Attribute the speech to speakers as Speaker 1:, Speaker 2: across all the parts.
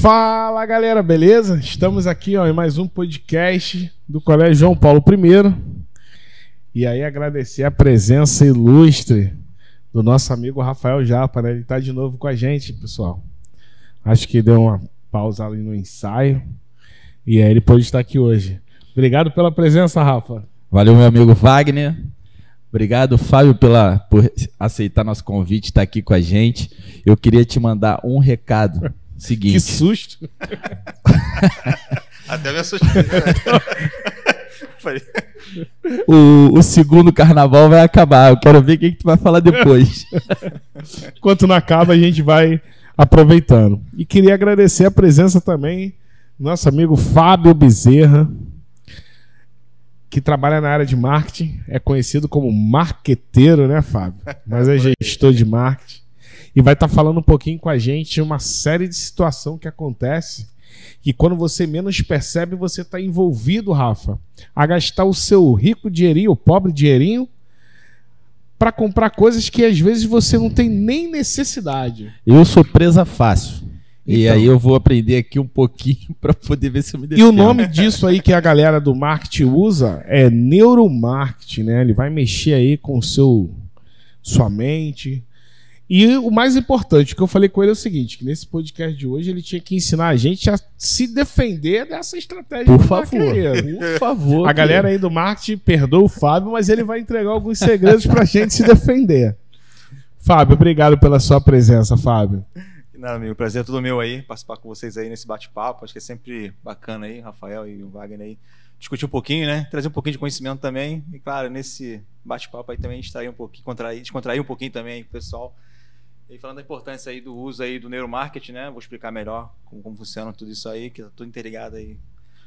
Speaker 1: Fala galera, beleza? Estamos aqui ó, em mais um podcast do Colégio João Paulo I. E aí agradecer a presença ilustre do nosso amigo Rafael Japa, né? Ele está de novo com a gente, pessoal. Acho que deu uma pausa ali no ensaio. E aí ele pode estar aqui hoje. Obrigado pela presença, Rafa.
Speaker 2: Valeu, meu amigo Wagner. Obrigado, Fábio, pela, por aceitar nosso convite, estar aqui com a gente. Eu queria te mandar um recado. Seguinte.
Speaker 1: Que susto!
Speaker 3: Até me assustei.
Speaker 2: o, o, segundo carnaval vai acabar. Eu quero ver o que, que tu vai falar depois.
Speaker 1: Enquanto não acaba, a gente vai aproveitando. E queria agradecer a presença também do nosso amigo Fábio Bezerra, que trabalha na área de marketing, é conhecido como marqueteiro, né, Fábio? Mas é gestor de marketing. E vai estar tá falando um pouquinho com a gente de uma série de situação que acontece que quando você menos percebe, você está envolvido, Rafa, a gastar o seu rico dinheirinho, o pobre dinheirinho, para comprar coisas que às vezes você não tem nem necessidade.
Speaker 2: Eu sou presa fácil. E então, aí eu vou aprender aqui um pouquinho para poder ver se eu me defendo.
Speaker 1: E o nome disso aí que a galera do marketing usa é neuromarketing, né? Ele vai mexer aí com o seu sua mente, e o mais importante, que eu falei com ele é o seguinte: que nesse podcast de hoje ele tinha que ensinar a gente a se defender dessa estratégia.
Speaker 2: Por favor. Por favor.
Speaker 1: A galera aí do marketing perdoa o Fábio, mas ele vai entregar alguns segredos pra gente se defender. Fábio, obrigado pela sua presença, Fábio.
Speaker 3: Não, amigo, prazer é todo meu aí, participar com vocês aí nesse bate-papo. Acho que é sempre bacana aí, Rafael e o Wagner aí, discutir um pouquinho, né? Trazer um pouquinho de conhecimento também. E, claro, nesse bate-papo aí também distrair um pouquinho, contrair, descontrair um pouquinho também com o pessoal. E falando da importância aí do uso aí do neuromarketing, né? Vou explicar melhor como, como funciona tudo isso aí, que tá tudo interligado aí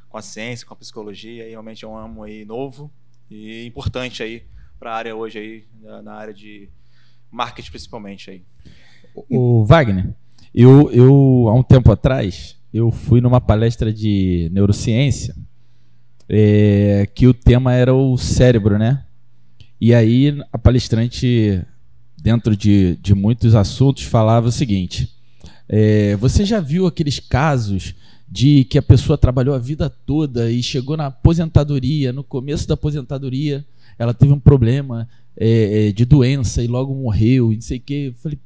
Speaker 3: com a ciência, com a psicologia, e realmente é um amo aí novo e importante aí para a área hoje aí, na área de marketing principalmente aí.
Speaker 2: O Wagner, eu, eu há um tempo atrás, eu fui numa palestra de neurociência, é, que o tema era o cérebro, né? E aí a palestrante dentro de, de muitos assuntos, falava o seguinte: é, você já viu aqueles casos de que a pessoa trabalhou a vida toda e chegou na aposentadoria, no começo da aposentadoria, ela teve um problema é, é de doença e logo morreu, e não sei o quê. Falei,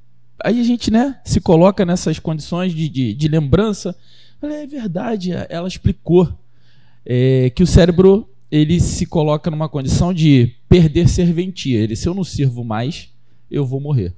Speaker 2: aí a gente né, se coloca nessas condições de, de, de lembrança. Falei, é verdade, ela explicou é, que o cérebro ele se coloca numa condição de perder serventia. Ele, se eu não sirvo mais, eu vou morrer.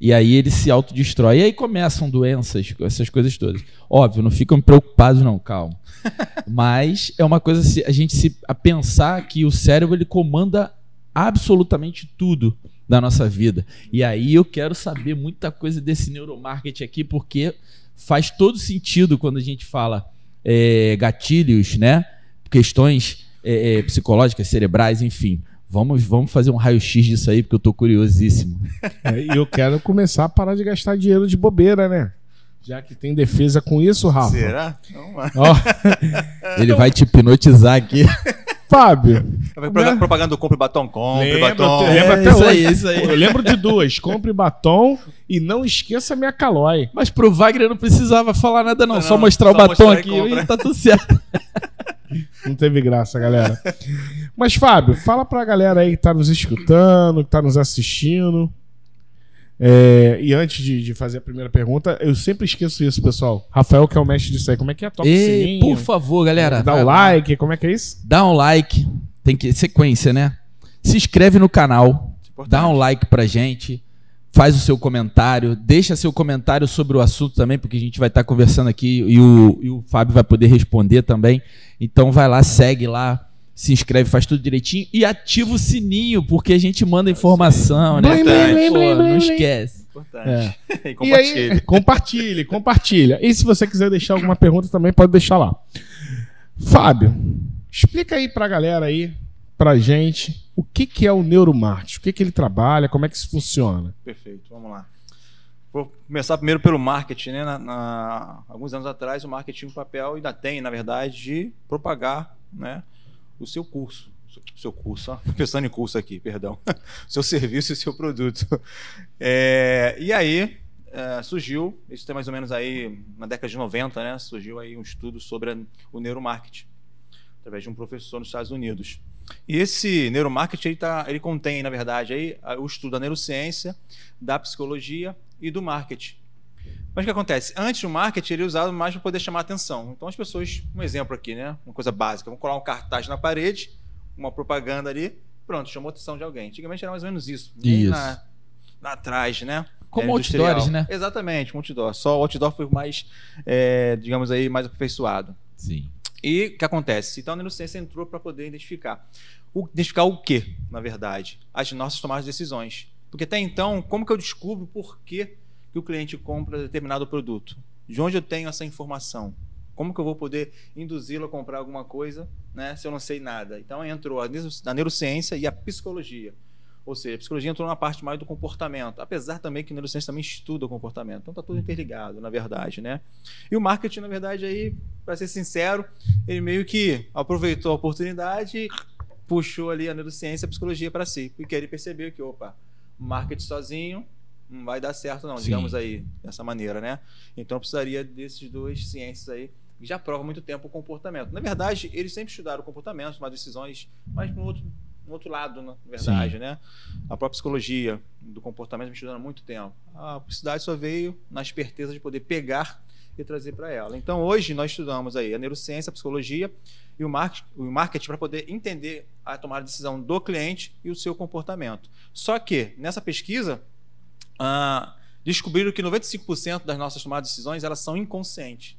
Speaker 2: E aí ele se autodestrói. E aí começam doenças, essas coisas todas. Óbvio, não ficam preocupados, não, calma. Mas é uma coisa a gente se a pensar que o cérebro ele comanda absolutamente tudo da nossa vida. E aí eu quero saber muita coisa desse neuromarketing aqui, porque faz todo sentido quando a gente fala é, gatilhos, né? Questões é, psicológicas, cerebrais, enfim. Vamos, vamos fazer um raio-x disso aí, porque eu tô curiosíssimo.
Speaker 1: É, e eu quero começar a parar de gastar dinheiro de bobeira, né? Já que tem defesa com isso, Rafa.
Speaker 3: Será? Não,
Speaker 2: oh, ele vai te hipnotizar aqui.
Speaker 1: Fábio.
Speaker 3: Né? Propaganda do compre batom, compre lembra, batom.
Speaker 1: Lembra é, até isso hoje. Aí, isso aí. Eu lembro de duas: compre batom e não esqueça minha calói.
Speaker 2: Mas pro Wagner não precisava falar nada, não. não só mostrar só o batom mostrar aqui e tá tudo certo.
Speaker 1: Não teve graça, galera. Mas, Fábio, fala pra galera aí que tá nos escutando, que tá nos assistindo. É, e antes de, de, fazer a primeira pergunta, eu sempre esqueço isso, pessoal. Rafael, que é o mestre disso aí, como é que é?
Speaker 2: Toca Ei, Por favor, galera.
Speaker 1: Dá o um like, como é que é isso?
Speaker 2: Dá um like, tem que sequência, né? Se inscreve no canal, dá um like pra gente faz o seu comentário, deixa seu comentário sobre o assunto também, porque a gente vai estar conversando aqui e o, e o Fábio vai poder responder também. Então vai lá, segue lá, se inscreve, faz tudo direitinho e ativa o sininho, porque a gente manda informação, né? Pô, não esquece.
Speaker 1: É. e compartilhe. E aí, compartilhe, compartilha. E se você quiser deixar alguma pergunta também, pode deixar lá. Fábio, explica aí pra galera aí para gente o que, que é o neuromarketing, o que, que ele trabalha, como é que isso funciona.
Speaker 3: Perfeito, vamos lá. Vou começar primeiro pelo marketing. Né? Na, na, alguns anos atrás, o marketing tinha um papel, ainda tem, na verdade, de propagar né, o seu curso. O seu curso, ó, pensando em curso aqui, perdão. seu serviço e seu produto. É, e aí, é, surgiu, isso tem mais ou menos aí na década de 90, né? Surgiu aí um estudo sobre o neuromarketing, através de um professor nos Estados Unidos. E esse neuromarketing ele, tá, ele contém, na verdade, aí, o estudo da neurociência, da psicologia e do marketing. Mas o que acontece? Antes o marketing ele é usado mais para poder chamar atenção. Então as pessoas, um exemplo aqui, né? Uma coisa básica, vão colar um cartaz na parede, uma propaganda ali, pronto, chamou a atenção de alguém. Antigamente era mais ou menos isso.
Speaker 2: Isso.
Speaker 3: Na, lá atrás, né?
Speaker 2: Como
Speaker 3: Era industrial.
Speaker 2: outdoors, né?
Speaker 3: Exatamente, outdoor. Só o outdoor foi mais, é, digamos aí, mais aperfeiçoado.
Speaker 2: Sim.
Speaker 3: E o que acontece? Então a neurociência entrou para poder identificar. O, identificar o que, na verdade? As nossas tomadas de decisões. Porque até então, como que eu descubro por que, que o cliente compra determinado produto? De onde eu tenho essa informação? Como que eu vou poder induzi-lo a comprar alguma coisa né, se eu não sei nada? Então entrou a neuro- a neurociência e a psicologia. Ou seja, a psicologia entrou na parte mais do comportamento, apesar também que a neurociência também estuda o comportamento. Então está tudo interligado, na verdade, né? E o marketing, na verdade, aí, para ser sincero, ele meio que aproveitou a oportunidade e puxou ali a neurociência e a psicologia para si, porque ele percebeu que, opa, marketing sozinho não vai dar certo não,
Speaker 2: Sim.
Speaker 3: digamos aí, dessa maneira, né? Então eu precisaria desses dois ciências aí que já provam muito tempo o comportamento. Na verdade, eles sempre estudaram o comportamento, tomaram decisões, mas no outro, no outro lado, na verdade, né? A própria psicologia do comportamento vem estudando há muito tempo. A publicidade só veio na esperteza de poder pegar e trazer para ela. Então, hoje nós estudamos aí a neurociência, a psicologia e o marketing, o marketing para poder entender a tomada de decisão do cliente e o seu comportamento. Só que nessa pesquisa ah, descobriram que 95% das nossas tomadas de decisões elas são inconscientes.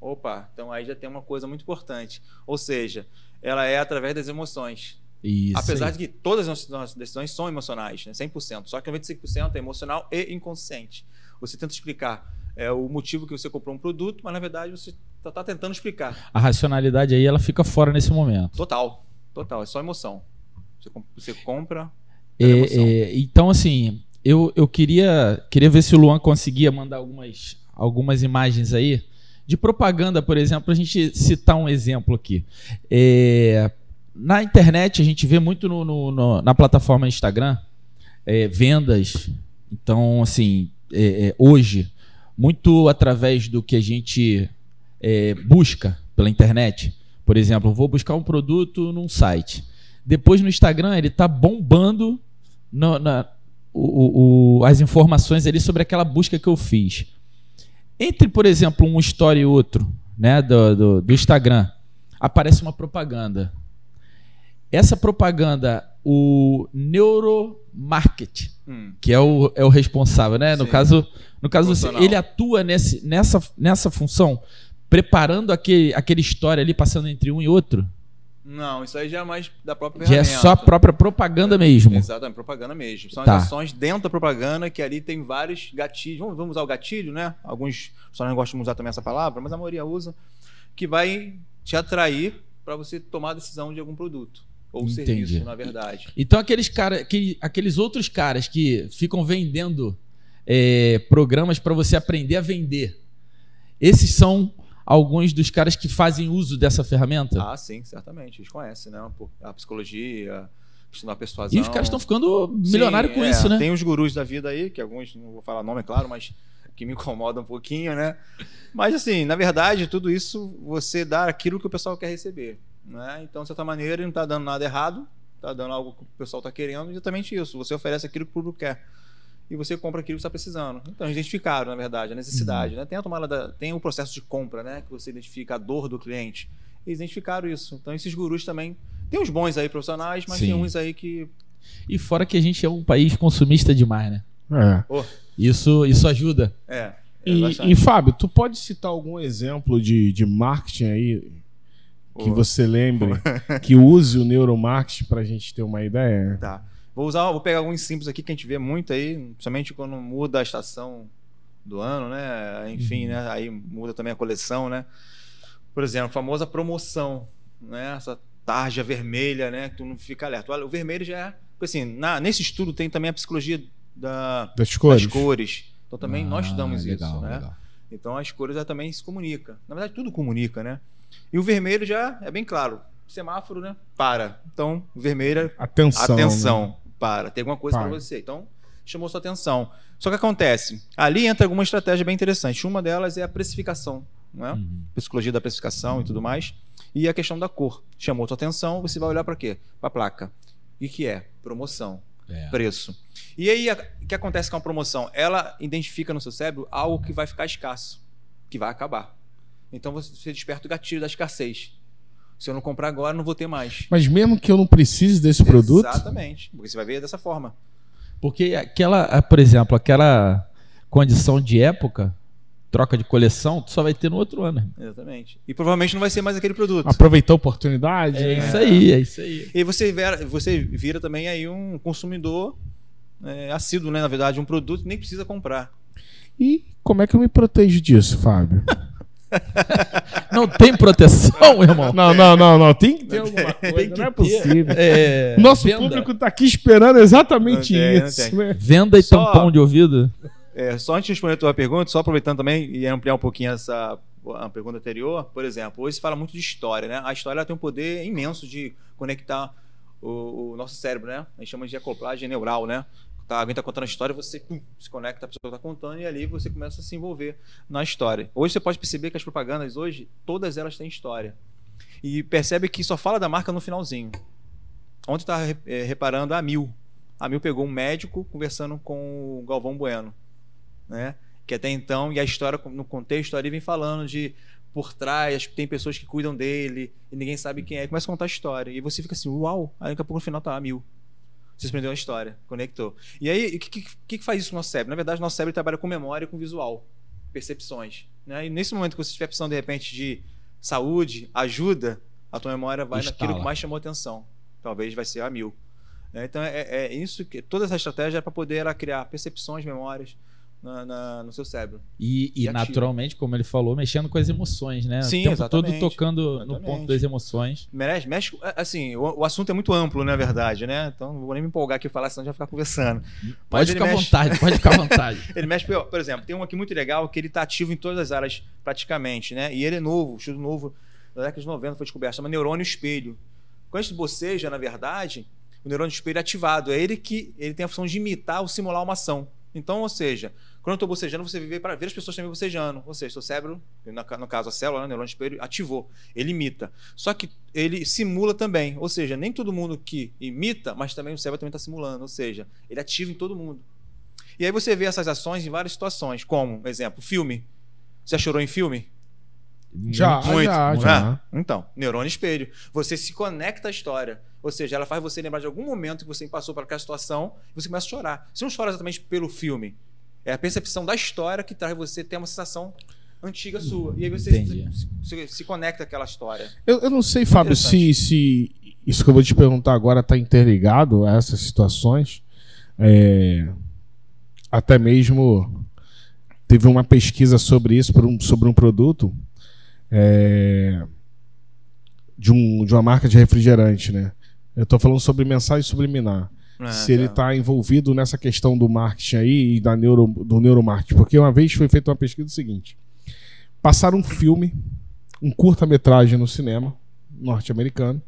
Speaker 3: Opa, então aí já tem uma coisa muito importante. Ou seja, ela é através das emoções.
Speaker 2: Isso.
Speaker 3: Apesar
Speaker 2: aí.
Speaker 3: de que todas as nossas decisões são emocionais, né? 100%. Só que 95% é emocional e inconsciente. Você tenta explicar é, o motivo que você comprou um produto, mas na verdade você está tentando explicar.
Speaker 2: A racionalidade aí ela fica fora nesse momento.
Speaker 3: Total. Total. É só emoção. Você, você compra.
Speaker 2: É, é, então, assim, eu, eu queria, queria ver se o Luan conseguia mandar algumas, algumas imagens aí de propaganda, por exemplo, a gente citar um exemplo aqui. É, na internet, a gente vê muito no, no- no- na plataforma Instagram é, vendas. Então, assim, é, é, hoje, muito através do que a gente é, busca pela internet. Por exemplo, vou buscar um produto num site. Depois no Instagram ele tá bombando na- o- o- as informações ali sobre aquela busca que eu fiz. Entre, por exemplo, um story e outro, né, do, do, do Instagram, aparece uma propaganda. Essa propaganda, o neuromarketing,
Speaker 3: Hum,
Speaker 2: que é o, é o responsável, né? No
Speaker 3: Sim.
Speaker 2: caso, no caso
Speaker 3: Funcional.
Speaker 2: ele atua nesse, nessa, nessa função, preparando aquele, aquele story ali, passando entre um e outro.
Speaker 3: Não, isso aí já é mais da própria
Speaker 2: Já é
Speaker 3: ferramenta.
Speaker 2: só a própria propaganda mesmo.
Speaker 3: Exatamente, propaganda mesmo. São
Speaker 2: Tá.
Speaker 3: as ações dentro da propaganda que ali tem vários gatilhos. Vamos, vamos usar o gatilho, né? Alguns só não gostam de usar também essa palavra, mas a maioria usa. Que vai te atrair para você tomar a decisão de algum produto. Ou
Speaker 2: Entendi.
Speaker 3: serviço, na verdade.
Speaker 2: Então aqueles cara, aquele- aqueles outros caras que ficam vendendo é, programas para você aprender a vender, esses são alguns dos caras que fazem uso dessa ferramenta.
Speaker 3: Ah, sim, certamente. Eles conhecem, né? A psicologia, da persuasão.
Speaker 2: e os caras estão ficando milionários com
Speaker 3: é,
Speaker 2: isso, né?
Speaker 3: Tem os gurus da vida aí, que alguns, não vou falar nome, é claro, mas que me incomodam um pouquinho, né? Mas assim, na verdade, tudo isso você dá aquilo que o pessoal quer receber, né? Então, de certa maneira, ele não está dando nada errado, está dando algo que o pessoal está querendo, exatamente isso. Você oferece aquilo que o público quer. E você compra aquilo que está precisando. Então, eles identificaram, na verdade, a necessidade. Né? Tem, a tomada da- tem o processo de compra, né? Que você identifica a dor do cliente. Eles identificaram isso. Então, esses gurus também. Tem uns bons aí profissionais, mas
Speaker 2: Sim.
Speaker 3: tem uns aí que.
Speaker 2: E fora que a gente é um país consumista demais, né?
Speaker 1: É.
Speaker 3: Oh,
Speaker 2: Isso, isso ajuda.
Speaker 3: é. é
Speaker 1: E, e, Fábio, tu pode citar algum exemplo de, de marketing aí que
Speaker 3: Oh.
Speaker 1: você lembre que use o neuromarketing pra gente ter uma ideia?
Speaker 3: Tá. Vou usar, vou pegar alguns simples aqui que a gente vê muito aí, principalmente quando muda a estação do ano, né? Enfim, né? Aí muda também a coleção, né? Por exemplo, a famosa promoção, né? Essa tarja vermelha, né? Que tu não fica alerta. Olha, o vermelho já é. Porque assim, na, nesse estudo tem também a psicologia da,
Speaker 1: Das cores?
Speaker 3: das cores. Então também nós
Speaker 2: Ah,
Speaker 3: estudamos
Speaker 2: legal,
Speaker 3: isso, né?
Speaker 2: legal.
Speaker 3: Então as cores ela também se comunica. Na verdade, tudo comunica, né? E o vermelho já é bem claro. Semáforo, né? Para. Então, o vermelho é
Speaker 1: Atenção.
Speaker 3: Atenção,
Speaker 1: né?
Speaker 3: Para, tem alguma coisa
Speaker 1: Para.
Speaker 3: você. Então, chamou sua atenção. Só que acontece, ali entra alguma estratégia bem interessante. Uma delas é a precificação, né?
Speaker 2: Uhum.
Speaker 3: psicologia da precificação e tudo mais. E a questão da cor. Chamou sua atenção, você vai olhar para quê? Para a placa. E que é? Promoção,
Speaker 2: É.
Speaker 3: preço. E aí, o que acontece com a promoção? Ela identifica no seu cérebro algo que vai ficar escasso, que vai acabar. Então você você desperta o gatilho da escassez. Se eu não comprar agora, eu não vou ter mais.
Speaker 1: Mas mesmo que eu não precise desse produto,
Speaker 3: Exatamente. Porque você vai ver dessa forma.
Speaker 2: Porque aquela, ah, por exemplo, aquela condição de época, troca de coleção, tu só vai ter no outro ano.
Speaker 3: Exatamente. E provavelmente não vai ser mais aquele produto.
Speaker 1: aproveitou a oportunidade.
Speaker 2: É
Speaker 1: né?
Speaker 2: isso aí, é isso aí.
Speaker 3: E você vira, você vira também aí um consumidor é, assíduo, né? Na verdade, um produto que nem precisa comprar.
Speaker 1: E como é que eu me protejo disso, Fábio?
Speaker 2: Não tem proteção, irmão.
Speaker 1: Não, não, não, não. Tem que ter alguma coisa.
Speaker 2: Tem que
Speaker 1: não é possível.
Speaker 2: É,
Speaker 1: Nosso
Speaker 2: venda,
Speaker 1: público tá aqui esperando exatamente
Speaker 3: Não tem, não
Speaker 1: isso.
Speaker 3: tem.
Speaker 1: né?
Speaker 2: Venda e
Speaker 3: Só-
Speaker 2: tampão de ouvido.
Speaker 3: É, só antes de responder a tua pergunta, só aproveitando também e ampliar um pouquinho essa a pergunta anterior, por exemplo, hoje se fala muito de história, né? A história tem um poder imenso de conectar o, o nosso cérebro, né? A gente chama de acoplagem neural, né? Tá, alguém está contando a história, você pum, se conecta, a pessoa está contando e ali você começa a se envolver na história. Hoje você pode perceber que as propagandas hoje, todas elas têm história. E percebe que só fala da marca no finalzinho. Ontem estava reparando a Mil. A Mil pegou um médico conversando com o Galvão Bueno né? Que até então, e a história, no contexto ali, vem falando de por trás, tem pessoas que cuidam dele e ninguém sabe quem é. Começa a contar a história. E você fica assim, uau! Aí daqui a pouco no final tá mil. Você aprendeu a história, conectou. E aí, o que, que, que faz isso no nosso cérebro? Na verdade, nosso cérebro trabalha com memória e com visual, percepções. Né? E nesse momento que você estiver precisando, de repente, de saúde, ajuda, a tua memória vai
Speaker 2: Instala.
Speaker 3: naquilo que mais chamou atenção. Talvez vai ser a mil. né? Então, é, é isso que toda essa estratégia é para poder ela criar percepções, memórias na- na- no seu cérebro.
Speaker 2: E, e
Speaker 3: E
Speaker 2: naturalmente, como ele falou, mexendo com as emoções, né?
Speaker 3: Sim,
Speaker 2: o tempo
Speaker 3: exatamente.
Speaker 2: todo tocando no
Speaker 3: Exatamente.
Speaker 2: ponto das emoções.
Speaker 3: Mexe, mexe assim, o, o assunto é muito amplo, na verdade, né? Então não vou nem me empolgar aqui e falar, senão vai ficar conversando.
Speaker 2: Pode ficar à
Speaker 3: mexe-
Speaker 2: vontade, pode ficar à vontade.
Speaker 3: Ele mexe, por exemplo, tem um aqui muito legal que ele está ativo em todas as áreas praticamente, né? E ele é novo, estudo novo, da década de 90 foi descoberto, chama neurônio espelho. Quando a gente boceja, na verdade, o neurônio espelho é ativado. É ele que ele tem a função de imitar ou simular uma ação. Então, ou seja, quando eu estou bocejando, você vê para ver as pessoas também bocejando. Ou seja, seu cérebro, no ca- no caso a célula, né, o neurônio espelho, ativou. Ele imita. Só que ele simula também. Ou seja, nem todo mundo que imita, mas também o cérebro também está simulando. Ou seja, ele ativa em todo mundo. E aí você vê essas ações em várias situações, como, exemplo, filme. Você já chorou em filme?
Speaker 1: Já,
Speaker 3: Muito,
Speaker 1: já,
Speaker 3: muito.
Speaker 1: já.
Speaker 3: Ah, então, neurônio espelho. Você se conecta à história. Ou seja, ela faz você lembrar de algum momento que você passou por aquela situação e você começa a chorar. Você não chora exatamente pelo filme. É a percepção da história que traz você ter uma sensação antiga sua. E aí você se, se- se conecta àquela história.
Speaker 1: Eu, eu não sei, Fábio, se, se isso que eu vou te perguntar agora está interligado a essas situações. É, até mesmo teve uma pesquisa sobre isso, por um- sobre um produto é, de, um, de uma marca de refrigerante, né? Eu estou falando sobre mensagem subliminar.
Speaker 3: Ah,
Speaker 1: se ele
Speaker 3: tá.
Speaker 1: está envolvido nessa questão do marketing aí e da neuro, do neuromarketing. Porque uma vez foi feita uma pesquisa seguinte: passaram um filme, um curta-metragem no cinema norte-americano.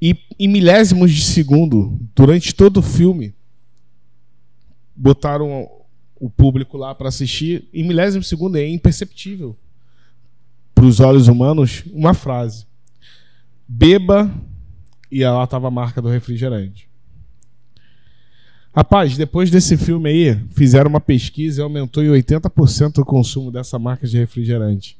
Speaker 1: E em milésimos de segundo, durante todo o filme, botaram o público lá para assistir. Em milésimos de segundo é imperceptível para os olhos humanos uma frase: beba e lá tava a marca do refrigerante. Rapaz, depois desse filme aí, fizeram uma pesquisa e aumentou em 80% o consumo dessa marca de refrigerante.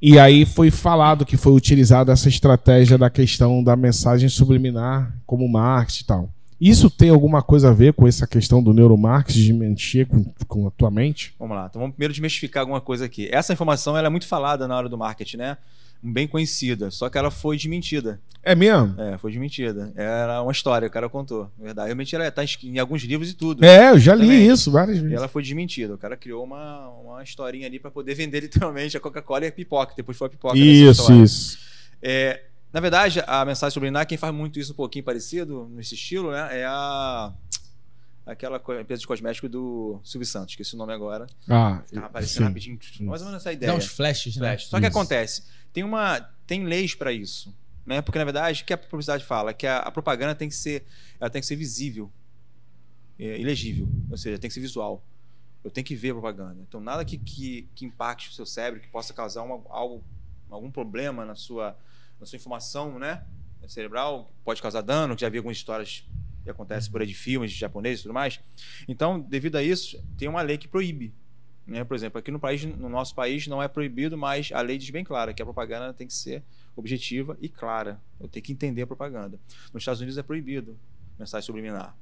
Speaker 1: E aí foi falado que foi utilizada essa estratégia da questão da mensagem subliminar como marketing e tal. Isso tem alguma coisa a ver com essa questão do neuromarketing de mexer com, com a tua mente?
Speaker 3: Vamos lá, então vamos primeiro desmistificar alguma coisa aqui. Essa informação ela é muito falada na hora do marketing, né? Bem conhecida, só que ela foi desmentida.
Speaker 1: É mesmo?
Speaker 3: É, foi desmentida. Era uma história, o cara contou. Na verdade, realmente ela está em alguns livros e tudo.
Speaker 1: É, eu já li
Speaker 3: Também.
Speaker 1: isso várias
Speaker 3: E
Speaker 1: vezes.
Speaker 3: ela foi desmentida. O cara criou uma, uma historinha ali para poder vender literalmente a Coca-Cola e a pipoca. Depois foi a pipoca. nessa
Speaker 1: Isso, isso.
Speaker 3: É, na verdade, a mensagem subliminar, quem faz muito isso um pouquinho parecido, nesse estilo, né? É a. Aquela empresa de cosmético do Silvio Santos, esqueci o nome agora.
Speaker 1: Ah,
Speaker 3: Tá aparecendo
Speaker 1: sim.
Speaker 3: rapidinho. Mais ou menos essa ideia.
Speaker 2: Dá uns flashes, né?
Speaker 3: Flash. Só que acontece, tem uma tem leis para isso. Né? Porque, na verdade, o que a publicidade fala? Que a, a propaganda tem que ser, ela tem que ser visível, é, ilegível, ou seja, tem que ser visual. Eu tenho que ver a propaganda. Então, nada que, que, que impacte o seu cérebro, que possa causar uma, algo, algum problema na sua, na sua informação né? cerebral, pode causar dano, que já vi algumas histórias que acontecem por aí de filmes de japoneses e tudo mais. Então, devido a isso, tem uma lei que proíbe. Né? Por exemplo, aqui no, país, no nosso país não é proibido, mas a lei diz bem clara que a propaganda tem que ser objetiva e clara. Eu tenho que entender a propaganda. Nos Estados Unidos é proibido mensagem subliminar.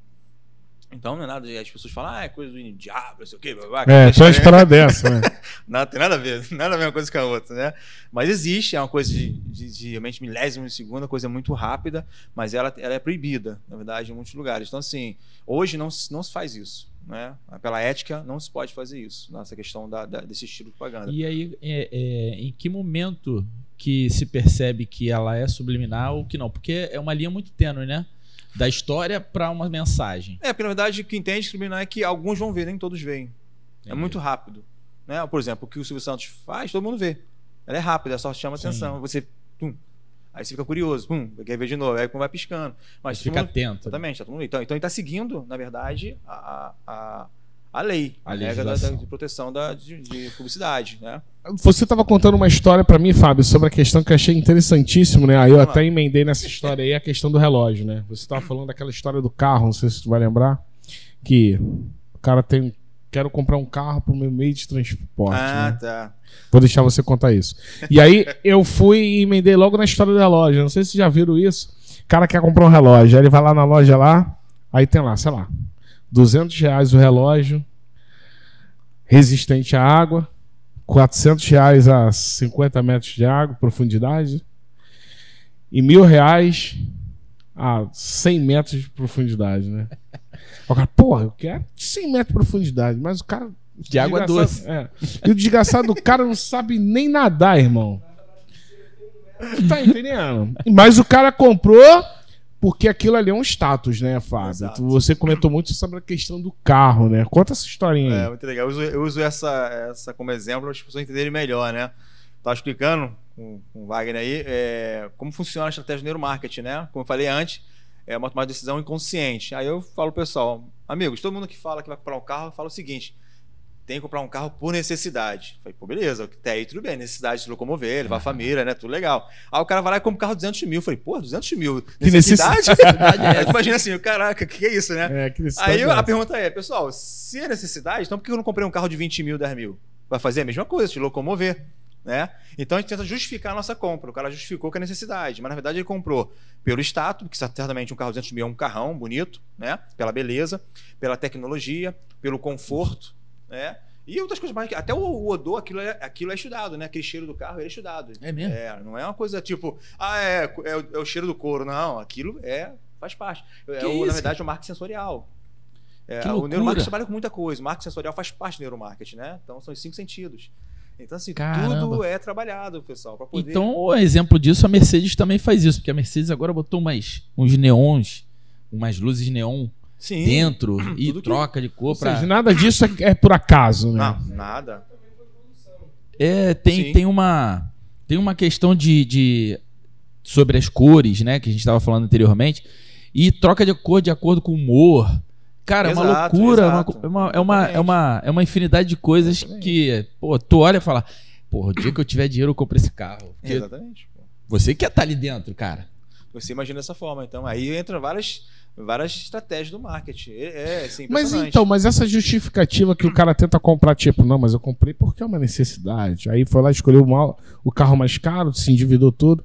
Speaker 3: Então não é nada. As pessoas falam, ah, é coisa do diabo, não sei o quê. Blá, blá,
Speaker 1: é, só esperar dessa, né?
Speaker 3: Não tem nada a ver, nada a ver uma coisa com a outra, né? Mas existe, é uma coisa de, de, de realmente milésimo de segundo, coisa muito rápida, mas ela, ela é proibida, na verdade, em muitos lugares. Então, assim, hoje não, não se faz isso. Né? Pela ética, não se pode fazer isso, nessa questão da, da, desse estilo de propaganda.
Speaker 2: E aí, é, é, em que momento que se percebe que ela é subliminar ou que não? Porque é uma linha muito tênue, né? da história para uma mensagem.
Speaker 3: É, porque na verdade o que entende discriminar é que alguns vão ver, nem todos veem. É muito rápido. Né? Por exemplo, o que o Silvio Santos faz, todo mundo vê. Ela é rápida, só chama Sim. atenção. Você. Pum, aí você fica curioso, pum, quer ver de novo, aí vai piscando. Mas
Speaker 2: fica
Speaker 3: mundo,
Speaker 2: atento.
Speaker 3: Exatamente, tá todo mundo, então, então ele está seguindo, na verdade, a, a a lei, a, a regra da, da, de proteção da, de, de publicidade. Né?
Speaker 1: Você estava contando uma história para mim, Fábio, sobre a questão que eu achei interessantíssimo, né? Aí eu até emendei nessa história aí a questão do relógio, né? Você estava falando daquela história do carro, não sei se tu vai lembrar, que o cara tem quero comprar um carro para o meu meio de transporte. Ah, né? tá. Vou deixar você contar isso. E aí eu fui e emendei logo na história do relógio. Não sei se já viram isso. O cara quer comprar um relógio, aí ele vai lá na loja lá, aí tem lá, sei lá, 200 reais o relógio, resistente à água, 400 reais a 50 metros de água, profundidade, e mil reais a 100 metros de profundidade, né? O cara, porra, eu quero 100 metros de profundidade, mas o cara...
Speaker 2: De água doce.
Speaker 1: É, e o desgraçado do cara não sabe nem nadar, irmão. Tá entendendo? Mas o cara comprou porque aquilo ali é um status, né, Fábio? Exato. Você comentou muito sobre a questão do carro, né? Conta essa historinha aí.
Speaker 3: É, muito legal. Eu uso, eu uso essa, essa como exemplo para as pessoas entenderem melhor, né? Estava explicando com, com o Wagner aí é, como funciona a estratégia do neuromarketing, né? Como eu falei antes, é uma tomada de decisão inconsciente. Aí eu falo pro pessoal, amigos, todo mundo que fala que vai comprar um carro, fala o seguinte: tem que comprar um carro por necessidade. Falei, pô, beleza, até aí tudo bem, necessidade de se locomover, levar a família, né? Tudo legal. Aí o cara vai lá e compra um carro de 200 mil. Falei, pô, 200 mil. Necessidade? necessidade é. Imagina assim, caraca, o que, que é isso, né? É, que aí é a pergunta é, pessoal, se é necessidade, então por que eu não comprei um carro de 20 mil, 10 mil? Vai fazer a mesma coisa, te locomover. Né? Então a gente tenta justificar a nossa compra. O cara justificou que é necessidade, mas na verdade ele comprou pelo status, que certamente um carro de 200 mil é um carrão bonito, né? pela beleza, pela tecnologia, pelo conforto. Né? E outras coisas mais. Até o, odor, aquilo é, aquilo é estudado, né? Aquele cheiro do carro, é estudado.
Speaker 2: É mesmo?
Speaker 3: É, não é uma coisa tipo, ah, é, é, o, é o cheiro do couro. Não, aquilo é faz parte. É, o, na verdade, é o marketing sensorial. É, o neuromarketing trabalha com muita coisa. O marketing sensorial faz parte do neuromarketing, né? Então, são os cinco sentidos. Então, assim, Caramba. tudo é trabalhado, pessoal, para poder...
Speaker 2: Então, o exemplo disso, a Mercedes também faz isso, porque a Mercedes agora botou mais uns neons, umas luzes neon Sim, dentro e troca de cor para.
Speaker 1: Seja, nada disso é, é, por acaso, né?
Speaker 3: Não, nada.
Speaker 2: É, tem, tem uma tem uma questão de, de sobre as cores, né, que a gente estava falando anteriormente, e troca de cor de acordo com o humor. Cara, exato, é uma loucura, é uma, é, uma, é, uma, é uma infinidade de coisas Exatamente. que, pô, tu olha e fala, porra, o dia que eu tiver dinheiro eu compro esse carro.
Speaker 3: Exatamente.
Speaker 2: Você quer estar tá ali dentro, cara.
Speaker 3: Você imagina dessa forma. Então, aí entra várias várias estratégias do marketing. É, é assim,
Speaker 1: mas então, mas essa justificativa que o cara tenta comprar, tipo, não, mas eu comprei porque é uma necessidade. Aí foi lá escolheu o, o carro mais caro, se endividou todo.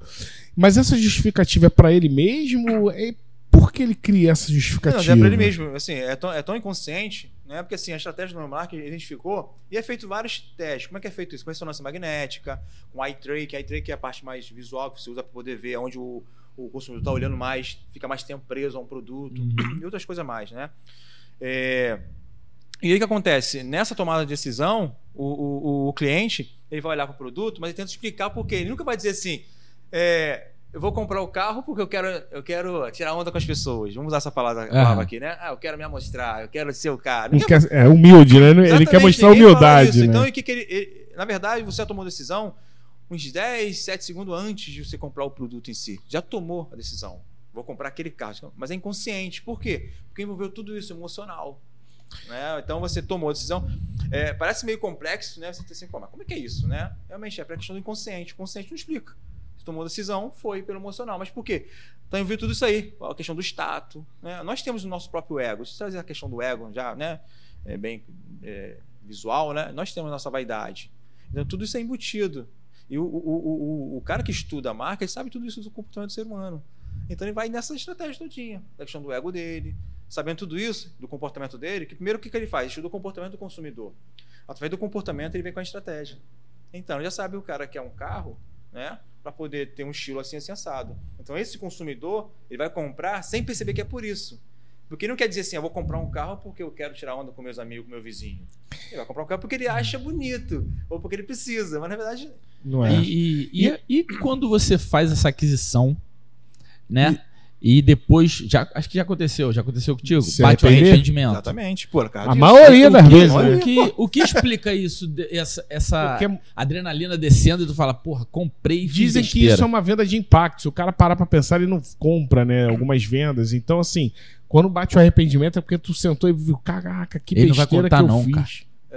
Speaker 1: Mas essa justificativa é para ele mesmo? É por que ele cria essa justificativa? Não,
Speaker 3: é para ele mesmo. Assim, é tão, é tão inconsciente, né? Porque assim, a estratégia do marketing identificou e é feito vários testes. Como é que é feito isso? Com ressonância magnética, com eye track. Eye track é a parte mais visual que você usa para poder ver onde o o consumidor está olhando mais, fica mais tempo preso a um produto uhum. e outras coisas mais, né? É... E aí o que acontece? Nessa tomada de decisão, o, o, o cliente ele vai olhar para o produto, mas ele tenta explicar por quê. Ele nunca vai dizer assim, é, eu vou comprar o carro porque eu quero, eu quero tirar onda com as pessoas. Vamos usar essa palavra, palavra aqui, né? Ah, eu quero me amostrar, eu quero ser o cara.
Speaker 1: Quer, é humilde, né? Ele quer mostrar humildade. Né?
Speaker 3: Então, que que ele, ele, na verdade, você tomou decisão uns 10, 7 segundos antes de você comprar o produto em si. Já tomou a decisão. Vou comprar aquele carro. Mas é inconsciente. Por quê? Porque envolveu tudo isso emocional. Né? Então você tomou a decisão. É, parece meio complexo, né? Você tem assim, mas como é que é isso, né? Realmente é para a questão do inconsciente. O consciente não explica. Tomou a decisão, foi pelo emocional. Mas por quê? Então envolveu tudo isso aí. A questão do status. Né? Nós temos o nosso próprio ego. Se trazer a questão do ego já, né? É bem é, visual, né? Nós temos a nossa vaidade. Então tudo isso é embutido. E o, o, o, o cara que estuda a marca, ele sabe tudo isso do comportamento do ser humano. Então ele vai nessa estratégia todinha, da questão do ego dele, sabendo tudo isso, do comportamento dele, que primeiro o que, que ele faz? Estuda o comportamento do consumidor. Através do comportamento ele vem com a estratégia. Então, já sabe o cara quer um carro, né? Para poder ter um estilo assim, assim assado. Então, esse consumidor, ele vai comprar sem perceber que é por isso. Porque não quer dizer assim, eu vou comprar um carro porque eu quero tirar onda com meus amigos, com meu vizinho. Ele vai comprar um carro porque ele acha bonito, ou porque ele precisa, mas na verdade.
Speaker 1: Não é.
Speaker 2: E, e, e, e quando você faz essa aquisição, né? E depois, já, acho que já aconteceu, já aconteceu contigo.
Speaker 1: Se
Speaker 2: Bate o
Speaker 1: arrepender?
Speaker 2: arrependimento.
Speaker 3: Exatamente. Pô, cara,
Speaker 1: A
Speaker 3: disso.
Speaker 1: maioria das
Speaker 2: o que,
Speaker 1: vezes.
Speaker 2: o
Speaker 1: né?
Speaker 2: que, o que explica isso, de- essa, essa
Speaker 1: Porque
Speaker 2: adrenalina descendo e tu fala, porra, comprei e fiz
Speaker 1: Dizem que
Speaker 2: besteira.
Speaker 1: isso é uma venda de impacto. Se o cara parar pra pensar, ele não compra, né? Algumas vendas. Então, assim, quando bate o arrependimento é porque tu sentou e viu, caraca, que
Speaker 2: Ele não vai
Speaker 1: besteira
Speaker 2: contar
Speaker 1: que eu
Speaker 2: não,
Speaker 1: fiz.
Speaker 2: cara.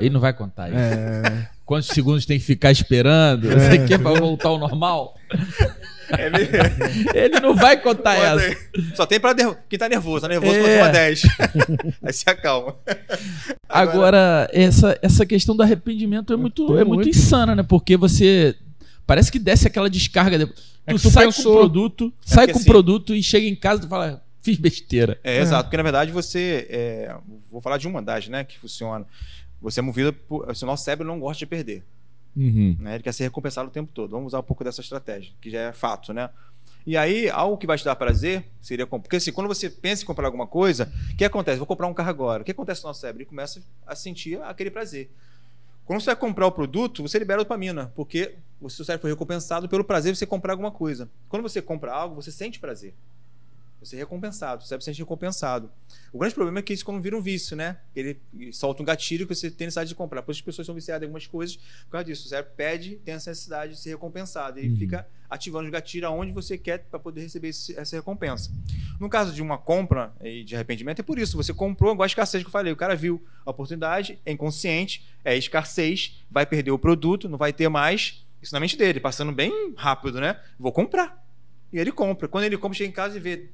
Speaker 2: Ele não vai contar isso.
Speaker 1: É,
Speaker 2: Quantos segundos tem que ficar esperando? Não sei o que pra voltar ao normal.
Speaker 3: É.
Speaker 2: Ele não vai contar
Speaker 3: Bota
Speaker 2: essa.
Speaker 3: aí. Só tem pra nervo... quem tá nervoso. Tá nervoso,
Speaker 2: É.
Speaker 3: continua 10. aí se acalma.
Speaker 2: Agora, essa, essa questão do arrependimento é muito, é muito
Speaker 1: muito.
Speaker 2: insana, né? Porque você. Parece que desce aquela descarga. de-
Speaker 1: É
Speaker 2: Tu, sai
Speaker 1: pensou-
Speaker 2: com o produto, sai
Speaker 3: porque
Speaker 2: com o
Speaker 3: assim-
Speaker 2: produto e chega em casa e tu fala, fiz besteira.
Speaker 3: É, exato. Porque na verdade você. é, Vou falar de uma das, né? Que funciona. Você é movido por. O nosso cérebro não gosta de perder. Né? Ele quer ser recompensado o tempo todo. Vamos usar um pouco dessa estratégia, que já é fato, né? E aí, algo que vai te dar prazer seria. Porque assim, quando você pensa em comprar alguma coisa, o que acontece? Vou comprar um carro agora. O que acontece no nosso cérebro? Ele começa a sentir aquele prazer. Quando você vai comprar o produto, você libera dopamina, porque o seu cérebro foi recompensado pelo prazer de você comprar alguma coisa. Quando você compra algo, você sente prazer. Você é recompensado, se sente recompensado. O grande problema é que isso quando vira um vício, né? Ele solta um gatilho que você tem necessidade de comprar. Por isso as pessoas são viciadas em algumas coisas por causa disso. O cérebro pede, tem essa necessidade de ser recompensado. E
Speaker 2: Uhum.
Speaker 3: fica ativando os gatilhos aonde você quer para poder receber esse- essa recompensa. No caso de uma compra e de arrependimento, é por isso. Você comprou, igual a escassez que eu falei. O cara viu a oportunidade, é inconsciente, é escassez, vai perder o produto, não vai ter mais. Isso na mente dele, passando bem rápido, né? Vou comprar. E ele compra. Quando ele compra, chega em casa e vê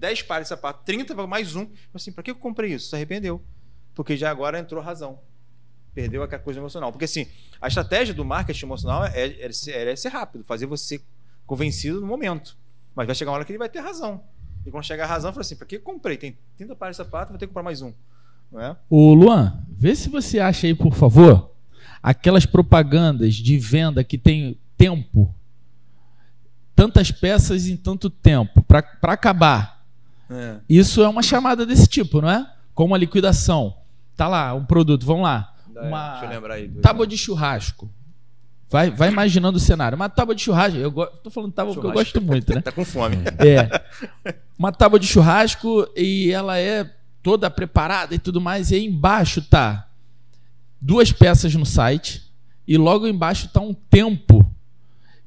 Speaker 3: 10 pares de sapato, 30, vai mais um. Assim, pra que eu comprei isso? Se arrependeu. Porque já agora entrou razão. Perdeu aquela coisa emocional. Porque assim, a estratégia do marketing emocional é, é, ser, é ser rápido, fazer você convencido no momento. Mas vai chegar uma hora que ele vai ter razão. E quando chegar a razão, fala assim: pra que eu comprei? Tem 30 pares de sapato, vou ter que comprar mais um. Não é?
Speaker 2: Ô Luan, vê se você acha aí, por favor, aquelas propagandas de venda que tem tempo. Tantas peças em tanto tempo, pra acabar.
Speaker 3: É.
Speaker 2: Isso é uma chamada desse tipo, não é? Como a liquidação. Tá lá, um produto, vamos lá. Uma
Speaker 3: Deixa eu lembrar aí.
Speaker 2: tábua de churrasco. Vai, vai imaginando o cenário. Uma tábua de churrasco, eu go... tô falando tábua porque eu gosto muito, né?
Speaker 3: Tá com fome.
Speaker 2: É. Uma tábua de churrasco e ela é toda preparada e tudo mais. E aí embaixo tá duas peças no site e logo embaixo tá um tempo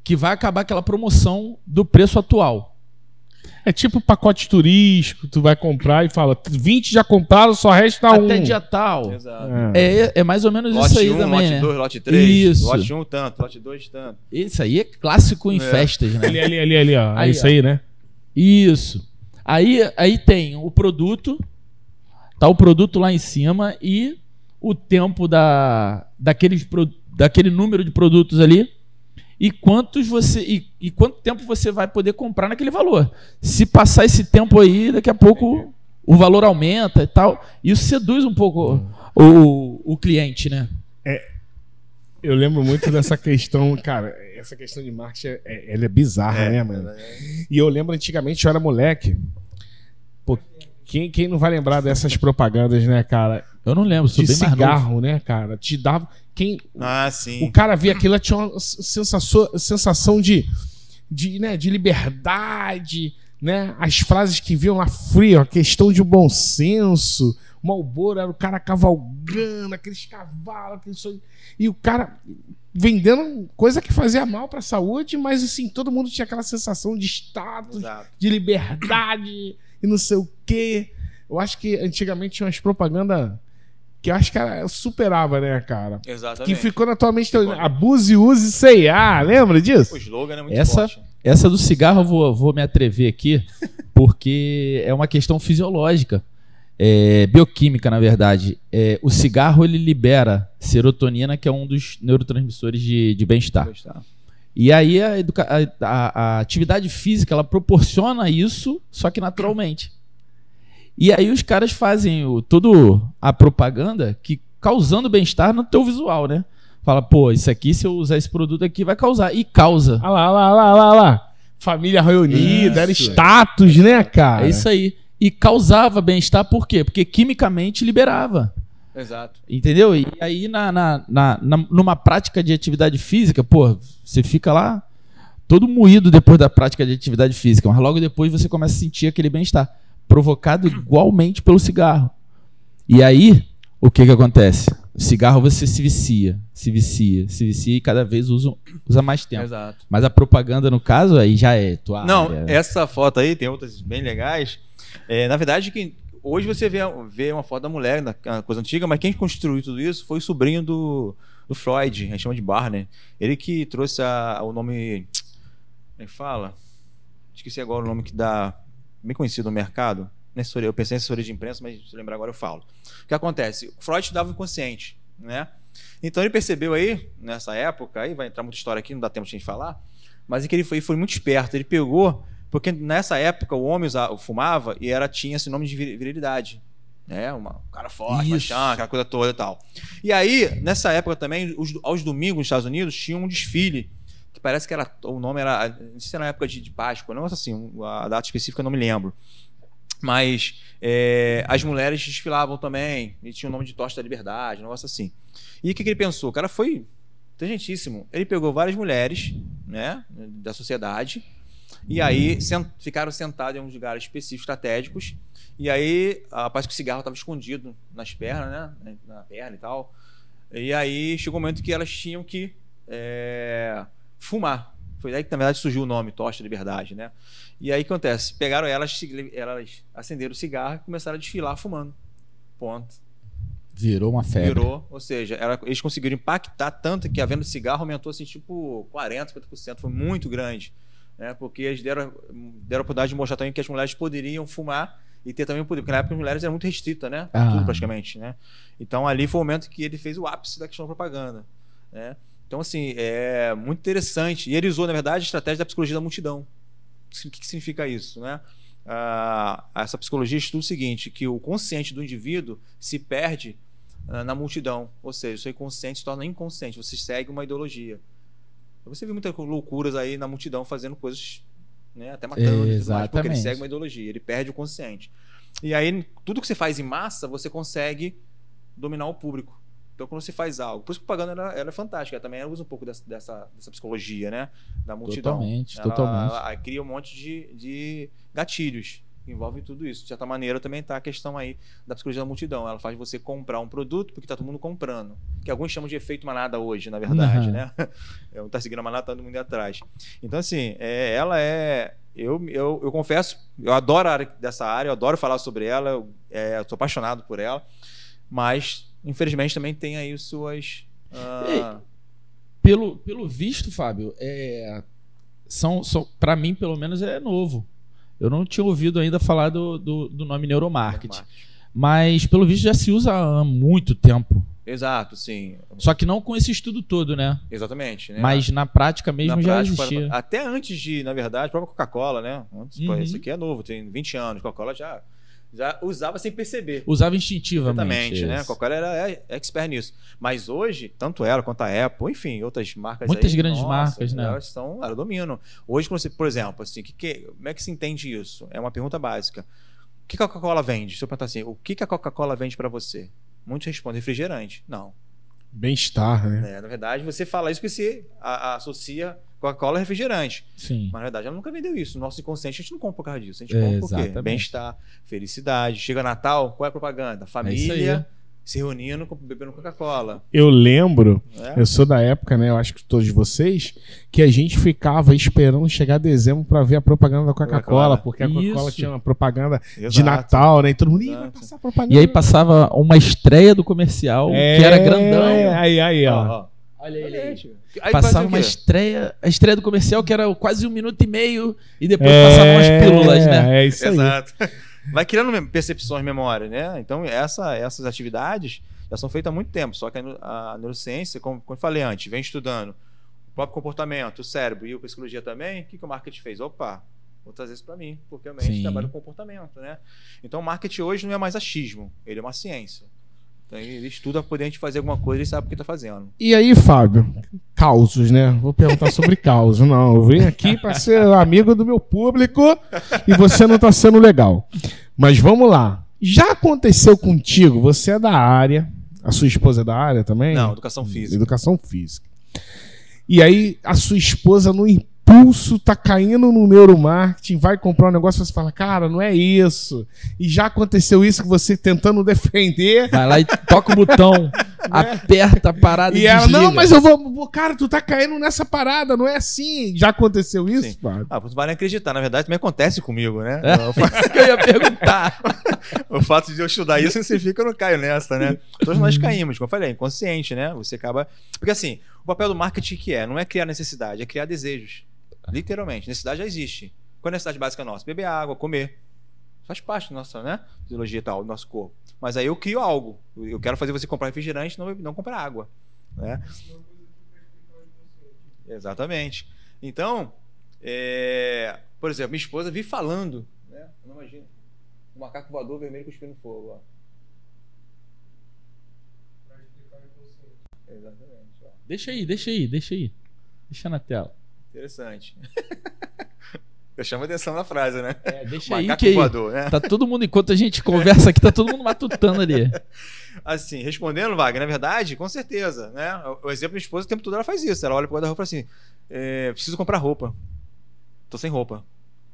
Speaker 2: que vai acabar aquela promoção do preço atual.
Speaker 1: É tipo pacote turístico, tu vai comprar e fala, 20 já compraram, só resta um.
Speaker 2: Até dia tal.
Speaker 3: Exato.
Speaker 1: É.
Speaker 2: É, é mais ou menos
Speaker 3: Lote
Speaker 2: isso aí
Speaker 3: 1,
Speaker 2: também,
Speaker 3: lote
Speaker 2: né?
Speaker 3: 2, lote 3.
Speaker 2: Isso.
Speaker 3: Lote 1 tanto, lote 2 tanto.
Speaker 2: Isso aí é clássico em
Speaker 3: É.
Speaker 2: festas, né?
Speaker 1: Ali, ali, ali, ali, ó.
Speaker 2: Aí,
Speaker 1: é isso
Speaker 2: ó.
Speaker 1: aí, né?
Speaker 2: Isso. Aí, aí tem o produto, tá o produto lá em cima e o tempo da, daqueles, pro- daquele número de produtos ali e quantos você e, e quanto tempo você vai poder comprar naquele valor. Se passar esse tempo aí, daqui a pouco o valor aumenta e tal. Isso seduz um pouco o, o cliente, né?
Speaker 1: Eu lembro muito dessa questão, cara, essa questão de marketing, é, é- ela é bizarra, né, mano? E eu lembro antigamente, eu era moleque. Pô, quem, quem não vai lembrar dessas propagandas, né, cara?
Speaker 2: Eu não lembro, sou
Speaker 1: De
Speaker 2: bem mais novo.
Speaker 1: cigarro, né, cara? Te dava. Quem,
Speaker 3: Ah,
Speaker 1: o
Speaker 3: sim.
Speaker 1: cara via aquilo, tinha uma sensação, sensação de, de, né, de liberdade, né? As frases que vinham lá frio, a questão de bom senso. O Malboro era o cara cavalgando, aqueles cavalos, aqueles... e o cara vendendo coisa que fazia mal para a saúde, mas assim, todo mundo tinha aquela sensação de status,
Speaker 3: Exato.
Speaker 1: de liberdade e não sei o quê. Eu acho que antigamente tinha umas propagandas que eu acho que era, superava, né, cara?
Speaker 3: Exatamente.
Speaker 1: Que ficou na tua mente,
Speaker 3: Ficou.
Speaker 1: abuse, use, C&A, lembra disso?
Speaker 3: O slogan é muito
Speaker 2: Essa-
Speaker 3: forte.
Speaker 2: Essa do cigarro eu vou, vou me atrever aqui, porque é uma questão fisiológica, é, bioquímica, na verdade. É, o cigarro ele libera serotonina, que é um dos neurotransmissores de, de bem-estar. E aí a- a- a atividade física ela proporciona isso, só que naturalmente. E aí os caras fazem o, todo a propaganda que causando bem-estar no teu visual, né? Fala, pô, isso aqui, se eu usar esse produto aqui, vai causar. E causa.
Speaker 1: Olha lá, olha lá, olha lá, olha lá. Família reunida, era status, né, cara?
Speaker 2: É isso aí. E causava bem-estar por quê? Porque quimicamente liberava.
Speaker 3: Exato.
Speaker 2: Entendeu? E aí, na, na, na- na- numa prática de atividade física, pô, você fica lá todo moído depois da prática de atividade física, mas logo depois você começa a sentir aquele bem-estar, provocado igualmente pelo cigarro. E aí, o que que acontece? O cigarro você se vicia, se vicia, se vicia e cada vez usa, usa mais tempo.
Speaker 3: Exato.
Speaker 2: Mas a propaganda, no caso, aí já é tua
Speaker 3: Não,
Speaker 2: área.
Speaker 3: essa foto aí, tem outras bem legais. É, na verdade, que hoje você vê, vê uma foto da mulher, uma coisa antiga, mas quem construiu tudo isso foi o sobrinho do, do Freud, a gente chama de Barney. Ele que trouxe a- o nome. Como é que fala? Esqueci agora o nome que dá. Bem conhecido no mercado. É Eu pensei em assessoria de imprensa, mas se lembrar agora eu falo. O que acontece? Freud estudava o inconsciente, né? Então ele percebeu aí, nessa época, aí vai entrar muita história aqui, não dá tempo de gente falar, mas é que ele foi, foi muito esperto. Ele pegou, porque nessa época o homem usava, fumava e era, tinha esse nome de vir- virilidade. Né? Uma, um cara forte, machão, aquela coisa toda e tal. E aí, nessa época também, os- aos domingos nos Estados Unidos, tinha um desfile, parece que era. O nome era. Não sei se era na época de, de Páscoa, não assim, um- a data específica eu não me lembro. Mas é, as mulheres desfilavam também, e tinha o nome de Tocha da Liberdade, um negócio assim. E o que, que ele pensou? O cara foi inteligentíssimo. Ele pegou várias mulheres né, da sociedade, e aí sen- ficaram sentadas em uns lugares específicos, estratégicos, e aí ah, parece que o cigarro estava escondido nas pernas, né? Na perna e tal. E aí chegou o momento que elas tinham que é, fumar. Foi daí que, na verdade, surgiu o nome Tocha da Liberdade, né? E aí o que acontece? Pegaram elas, elas acenderam o cigarro e começaram a desfilar fumando. Ponto.
Speaker 2: Virou uma febre.
Speaker 3: Virou, ou seja, era- eles conseguiram impactar tanto que a venda de cigarro aumentou assim, tipo 40%, 50%, foi muito grande. Né? Porque eles deram, deram a oportunidade de mostrar também que as mulheres poderiam fumar e ter também o poder, porque na época as mulheres eram muito restritas, né?
Speaker 2: Ah.
Speaker 3: Tudo praticamente, né? Então ali foi o momento que ele fez o ápice da questão da propaganda, né? Então, assim, é muito interessante. E ele usou, na verdade, a estratégia da psicologia da multidão. O que, que significa isso, né? Ah, essa psicologia estuda o seguinte, que o consciente do indivíduo se perde ah, na multidão. Ou seja, o seu inconsciente se torna inconsciente. Você segue uma ideologia. Você vê muitas loucuras aí na multidão fazendo coisas, né, até matando, e mais, porque ele
Speaker 2: Exatamente.
Speaker 3: segue uma ideologia, ele perde o consciente. E aí, tudo que você faz em massa, você consegue dominar o público. Então, quando você faz algo. Por isso que a propaganda ela, ela é fantástica. Ela também ela usa um pouco dessa, dessa, dessa psicologia, né? Da multidão.
Speaker 2: Totalmente,
Speaker 3: Ela-
Speaker 2: totalmente.
Speaker 3: ela cria um monte de, de gatilhos que envolvem tudo isso. De certa maneira, também está a questão aí da psicologia da multidão. Ela faz você comprar um produto porque está todo mundo comprando. Que alguns chamam de efeito manada hoje, na verdade,
Speaker 2: Uhum.
Speaker 3: né? É, um tá seguindo a manada, todo mundo atrás. Então, assim, é, ela é. Eu, eu, eu confesso, eu adoro a área dessa área, eu adoro falar sobre ela, eu, é, eu sou apaixonado por ela, mas, infelizmente, também tem aí suas. ah,
Speaker 2: Pelo, pelo visto, Fábio, é, são, são, para mim, pelo menos, é novo. Eu não tinha ouvido ainda falar do, do, do nome neuromarketing. Mas, pelo visto, já se usa há muito tempo.
Speaker 3: Exato, sim.
Speaker 2: Só que não com esse estudo todo, né?
Speaker 3: Exatamente. Né?
Speaker 2: Mas na prática mesmo
Speaker 3: Na
Speaker 2: já
Speaker 3: prática,
Speaker 2: existia.
Speaker 3: Até antes de, na verdade, a própria Coca-Cola, né? Antes,
Speaker 2: Uhum.
Speaker 3: Isso aqui é novo, tem 20 anos. Coca-Cola já, já usava sem perceber.
Speaker 2: Usava instintivamente.
Speaker 3: Exatamente, né? Coca-Cola era expert nisso. Mas hoje, tanto ela quanto a Apple, enfim, outras marcas
Speaker 2: Muitas
Speaker 3: aí,
Speaker 2: grandes
Speaker 3: nossa,
Speaker 2: marcas, né?
Speaker 3: Elas são, elas dominam. Hoje, por exemplo, assim, que, que- como é que se entende isso? É uma pergunta básica. O que a Coca-Cola vende? Se eu perguntar assim, o que que a Coca-Cola vende para você? Muitos respondem refrigerante. Não.
Speaker 1: Bem-estar, né?
Speaker 3: né? Na verdade, você fala isso porque você a- a- associa Coca-Cola a refrigerante.
Speaker 2: Sim.
Speaker 3: Mas na verdade ela nunca vendeu isso. No nosso inconsciente a gente não compra por causa disso. A gente
Speaker 2: É,
Speaker 3: compra por quê? Bem-estar, felicidade. Chega Natal, qual é a propaganda?
Speaker 2: É
Speaker 3: Família se reunindo, bebendo Coca-Cola.
Speaker 1: Eu lembro,
Speaker 3: né?
Speaker 1: eu sou da época, né? Eu acho que todos vocês, que a gente ficava esperando chegar dezembro pra ver a propaganda da Coca-Cola,
Speaker 3: Coca-Cola.
Speaker 1: porque a Coca-Cola tinha uma propaganda de
Speaker 3: Exato.
Speaker 1: Natal, né? E todo mundo, vai
Speaker 3: Exato.
Speaker 1: passar propaganda.
Speaker 2: E aí passava uma estreia do comercial
Speaker 1: É,
Speaker 2: que era grandão.
Speaker 1: Aí, aí, ó.
Speaker 3: Ó, ó.
Speaker 2: Olha ele aí.
Speaker 3: Aí
Speaker 2: Passava uma estreia, a estreia do comercial que era quase um minuto e meio e depois
Speaker 1: É,
Speaker 2: passavam umas pílulas, né?
Speaker 1: É isso aí.
Speaker 3: Exato. Vai criando percepções, memória, né? Então, essa, essas atividades já são feitas há muito tempo. Só que a, neu- a neurociência, como, como eu falei antes, vem estudando o próprio comportamento, o cérebro e a psicologia também. O que, que o marketing fez? Opa, vou trazer isso para mim, porque eu
Speaker 2: Sim.
Speaker 3: realmente trabalho com comportamento, né? Então, o marketing hoje não é mais achismo, ele é uma ciência. Ele estuda para poder a gente fazer alguma coisa e sabe o que está fazendo.
Speaker 1: E aí, Fábio? Causos, né? Vou perguntar sobre causos. Não, eu venho aqui para ser amigo do meu público e você não tá sendo legal. Mas vamos lá. Já aconteceu contigo? Você é da área, a sua esposa é da área também?
Speaker 3: Não, educação física.
Speaker 1: Educação física. E aí, a sua esposa, no impulso, tá caindo no neuromarketing, vai comprar um negócio e você fala, cara, não é isso. E já aconteceu isso que você tentando defender.
Speaker 2: Vai lá e toca o botão, aperta a parada e,
Speaker 1: E ela,
Speaker 2: desliga.
Speaker 1: não, mas eu vou, Cara, tu tá caindo nessa parada, não é assim. Já aconteceu isso,
Speaker 3: Sim.
Speaker 1: Fábio?
Speaker 3: Ah, você vai nem acreditar. Na verdade, também acontece comigo, né?
Speaker 2: É.
Speaker 3: O fa-
Speaker 2: Isso que eu ia perguntar.
Speaker 3: O fato de eu estudar isso significa que eu não caio nessa, né? Todos nós caímos, como eu falei, é inconsciente, né? Você acaba. Porque assim, o papel do marketing que é? Não é criar necessidade, é criar desejos. Literalmente. Necessidade já existe. Qual é a necessidade básica nossa? Beber água, comer. Faz parte da nossa né? fisiologia e tal, do nosso corpo. Mas aí eu crio algo. Eu quero fazer você comprar refrigerante, não, não comprar água. Né? Exatamente. Então, é, por exemplo, minha esposa vive falando. Né? Não imagina. Um macaco voador vermelho cuspindo fogo. Ó. Exatamente. Ó.
Speaker 2: Deixa aí, deixa aí, deixa aí. Deixa na tela.
Speaker 3: Interessante. Eu chamo atenção na frase, né?
Speaker 2: É, deixa aí que
Speaker 3: voador, né?
Speaker 2: tá todo mundo, enquanto a gente conversa aqui, tá todo mundo matutando ali.
Speaker 3: Assim, respondendo, Wagner, na verdade, com certeza, né? O- exemplo da minha esposa, o tempo todo ela faz isso. Ela olha pro guarda-roupa assim: é, preciso comprar roupa. Tô sem roupa.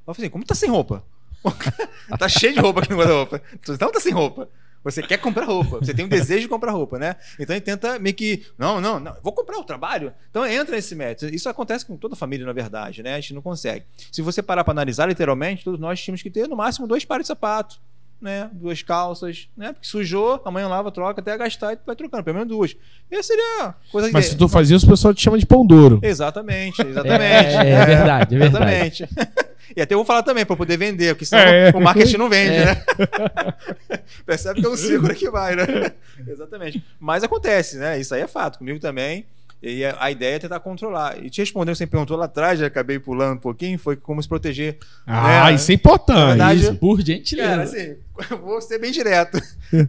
Speaker 3: Ela fala assim: como tá sem roupa? tá cheio de roupa aqui no guarda-roupa. Então tá sem roupa. Você quer comprar roupa, você tem um desejo de comprar roupa, né? Então ele tenta meio que, não, não, não, vou comprar o trabalho. Então entra nesse método. Isso acontece com toda a família, na verdade, né? A gente não consegue. Se você parar para analisar, literalmente, todos nós tínhamos que ter no máximo dois pares de sapato, né? Duas calças, né? Porque sujou, amanhã lava, troca, até gastar e vai trocando, pelo menos duas. E seria coisa
Speaker 1: Mas
Speaker 3: de...
Speaker 1: se tu faz isso, o pessoal te chama de pão duro.
Speaker 3: Exatamente, exatamente.
Speaker 2: É, é verdade, é verdade.
Speaker 3: Exatamente. E até eu vou falar também para poder vender, porque senão
Speaker 1: É.
Speaker 3: o marketing não vende,
Speaker 2: É.
Speaker 3: né? Percebe que é um círculo que vai, né? Exatamente. Mas acontece, né? Isso aí é fato. Comigo também. E a ideia é tentar controlar. E te respondendo, você me perguntou lá atrás, já acabei pulando um pouquinho, foi como se proteger.
Speaker 1: Ah,
Speaker 3: É.
Speaker 1: isso é importante.
Speaker 3: Verdade,
Speaker 1: Isso.
Speaker 2: Por gentileza.
Speaker 3: Cara, assim, eu vou ser bem direto.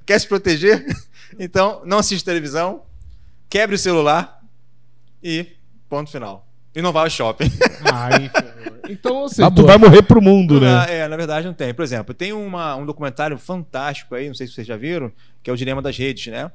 Speaker 3: Quer se proteger? Então, não assiste televisão, quebre o celular e ponto final. E não vá ao shopping.
Speaker 1: Ai, então, seja,
Speaker 2: Tá
Speaker 1: tu vai morrer pro mundo, né?
Speaker 3: Ah, É, na verdade não tem. Por exemplo, tem uma, um documentário fantástico aí, não sei se vocês já viram, que é o Dilema das Redes, né?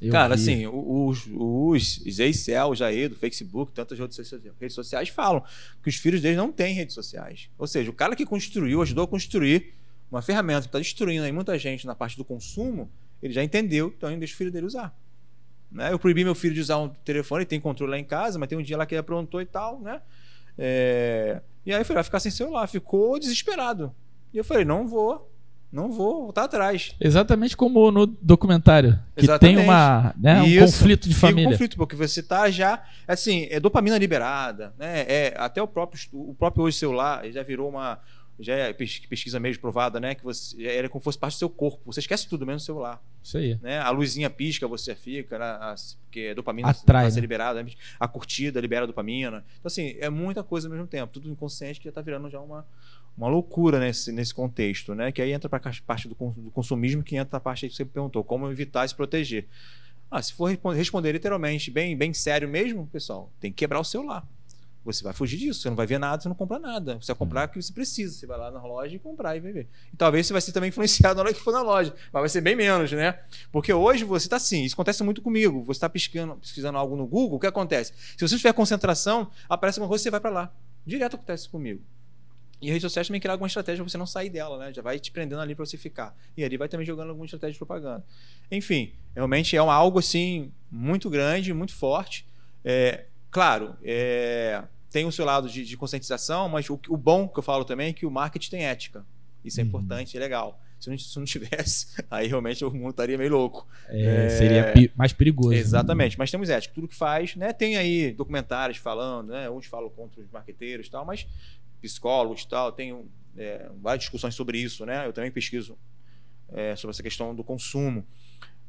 Speaker 2: Eu
Speaker 3: Cara,
Speaker 2: vi.
Speaker 3: assim, o- os, os Zeicel, Jair, do Facebook, tantas redes sociais, redes sociais falam que os filhos deles não têm redes sociais. Ou seja, o cara que construiu, ajudou a construir uma ferramenta que está destruindo aí muita gente na parte do consumo, ele já entendeu, então ele deixa o filho dele usar. Né? Eu proibi meu filho de usar um telefone, ele tem controle lá em casa, mas tem um dia lá que ele aprontou e tal, né? É, E aí eu falei, vai ficar sem celular. Ficou desesperado. E eu falei, não vou, não vou voltar atrás.
Speaker 2: Exatamente como no documentário. Que
Speaker 3: Exatamente.
Speaker 2: tem uma, né, um
Speaker 3: Isso.
Speaker 2: conflito de
Speaker 3: Fica um
Speaker 2: família.
Speaker 3: conflito, porque você tá já. Assim, é dopamina liberada, né? É, até o próprio, o próprio hoje celular já virou uma. Já é pes- pesquisa mesmo provada, né? Que você era como se fosse parte do seu corpo. Você esquece tudo, menos o celular.
Speaker 2: Isso aí.
Speaker 3: Né? A luzinha pisca, você fica, né? A- porque a dopamina
Speaker 2: Atrai,
Speaker 3: vai ser
Speaker 2: né?
Speaker 3: liberada, né? a curtida libera dopamina. Então, assim, é muita coisa ao mesmo tempo. Tudo inconsciente que já tá virando já uma, uma loucura nesse, nesse contexto, né? Que aí entra para a parte do, con- do consumismo, que entra a parte aí que você perguntou, como evitar e se proteger. Ah, se for respon- responder literalmente, bem, bem sério mesmo, pessoal, tem que quebrar o celular. Você vai fugir disso, você não vai ver nada, você não compra nada. Você vai comprar o que você precisa. Você vai lá na loja e comprar e vai ver. E talvez você vai ser também influenciado na hora que for na loja, mas vai ser bem menos, né? Porque hoje você está assim, isso acontece muito comigo. Você está pesquisando, pesquisando algo no Google, o que acontece? Se você tiver concentração, aparece uma coisa, você vai para lá. Direto acontece comigo. E a rede social também criar alguma estratégia para você não sair dela, né? Já vai te prendendo ali para você ficar. E ali vai também jogando alguma estratégia de propaganda. Enfim, realmente é uma, algo assim muito grande, muito forte. É, claro, é, tem o seu lado de, de conscientização, mas o, o, bom que eu falo também é que o marketing tem ética. Isso é uhum. importante, é legal. Se não, se não, tivesse, aí realmente o mundo estaria meio louco.
Speaker 2: É, é... Seria mais perigoso. Né?
Speaker 3: Exatamente, mas temos ética. Tudo que faz, né? Tem aí documentários falando, né? Uns falam contra os marqueteiros e tal, mas psicólogos e tal, tenho é, várias discussões sobre isso, né? Eu também pesquiso é, sobre essa questão do consumo.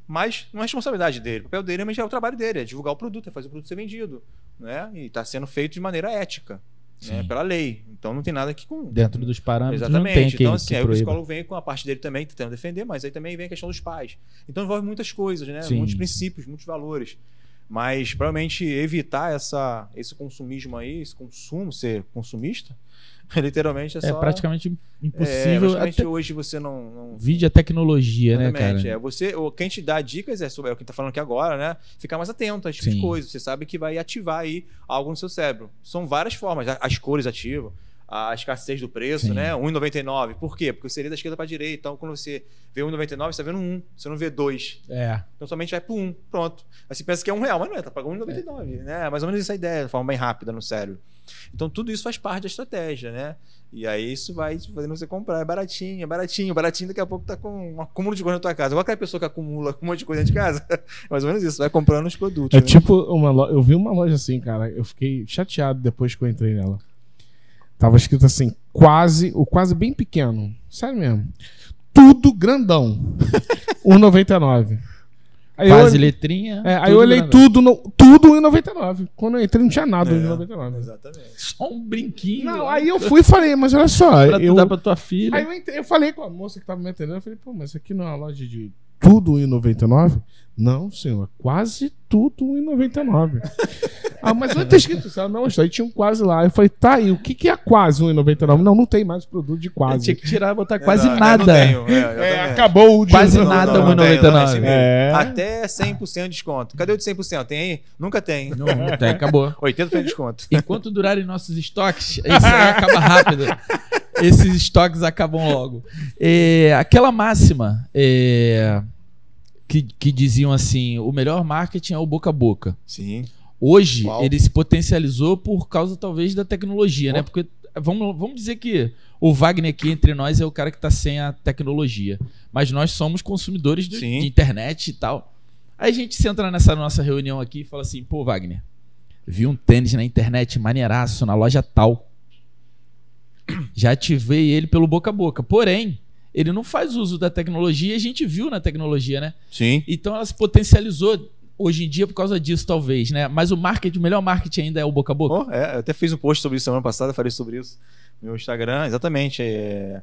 Speaker 3: Mas não é responsabilidade dele. O papel dele é o trabalho dele, é divulgar o produto, é fazer o produto ser vendido. Né? E está sendo feito de maneira ética. Né? Pela lei. Então não tem nada que com.
Speaker 2: Dentro dos parâmetros.
Speaker 3: Exatamente.
Speaker 2: Não tem
Speaker 3: então, assim, aí o psicólogo vem com a parte dele também, tentando defender, mas aí também vem a questão dos pais. Então envolve muitas coisas, né? Sim. Muitos princípios, muitos valores. Mas provavelmente evitar essa, esse consumismo aí, esse consumo, ser consumista, literalmente é, é só.
Speaker 2: É praticamente impossível. É,
Speaker 3: praticamente hoje você não. não...
Speaker 2: Vide a tecnologia, né, cara?
Speaker 3: É, você, o, quem te dá dicas é sobre é o que tá falando aqui agora, né? Ficar mais atento a esse tipo de coisa. Você sabe que vai ativar aí algo no seu cérebro. São várias formas. As cores ativam a escassez do preço, Sim. né? 1,99. Por quê? Porque seria da esquerda para a direita. Então, quando você vê 1,99, você está vendo 1, você não vê 2.
Speaker 2: É.
Speaker 3: Então, somente vai para 1. Pronto. Aí você pensa que é um real, mas não é, tá pagando 1,99. É. Né? Mais ou menos essa ideia, de forma bem rápida no cérebro. Então, tudo isso faz parte da estratégia, né? E aí isso vai fazendo você comprar. É baratinho, é baratinho. Baratinho daqui a pouco tá com um acúmulo de coisa na tua casa. Igual aquela pessoa que acumula um monte de coisa dentro de casa. É mais ou menos isso. Vai comprando os produtos.
Speaker 1: É né? tipo uma loja. Eu vi uma loja assim, cara. Eu fiquei chateado depois que eu entrei nela. Tava escrito assim, quase, o quase bem pequeno. Sério mesmo. Tudo grandão. 1,99.
Speaker 2: Aí Quase eu, letrinha.
Speaker 1: É, aí eu olhei tudo, no, tudo em 99. Quando eu entrei não tinha nada é, em 99.
Speaker 3: Exatamente.
Speaker 2: Só um brinquinho.
Speaker 1: Não, aí eu fui e falei, mas olha só.
Speaker 2: pra
Speaker 1: eu,
Speaker 2: dar pra tua filha.
Speaker 1: Aí eu, entrei, eu falei com a moça que tava me atendendo, eu falei, pô, mas isso aqui não é uma loja de tudo em 99? Não, senhor, quase tudo em 99. ah, mas não ter escrito isso. Não, isso aí tinha um quase lá. Eu falei, tá, e o que, que é quase 1,99? Não, não tem mais produto de quase. Eu
Speaker 2: tinha que tirar e botar quase não, nada. Tenho,
Speaker 1: é, é, acabou o
Speaker 2: de Quase não, nada 1,99.
Speaker 3: É. Até 100% de desconto. Cadê o de 100%? Tem aí? Nunca tem.
Speaker 2: Não, não tem, acabou.
Speaker 3: 80% de desconto.
Speaker 2: Enquanto durarem nossos estoques, isso aí acaba rápido. Esses estoques acabam logo. É, aquela máxima. É, que, que diziam assim: o melhor marketing é o boca a boca.
Speaker 3: Sim.
Speaker 2: Hoje Uau. ele se potencializou por causa talvez da tecnologia, né? Porque vamos, vamos dizer que o Wagner aqui entre nós é o cara que está sem a tecnologia, mas nós somos consumidores de, de internet e tal. Aí a gente senta nessa nossa reunião aqui e fala assim: pô, Wagner, vi um tênis na internet maneiraço na loja tal. Já ativei ele pelo boca a boca. Porém, ele não faz uso da tecnologia e a gente viu na tecnologia, né?
Speaker 3: Sim.
Speaker 2: Então ela se potencializou hoje em dia por causa disso, talvez, né? Mas o marketing, o melhor marketing ainda é o boca a boca.
Speaker 3: Oh, é, eu até fiz um post sobre isso semana passada, falei sobre isso no meu Instagram, exatamente. É,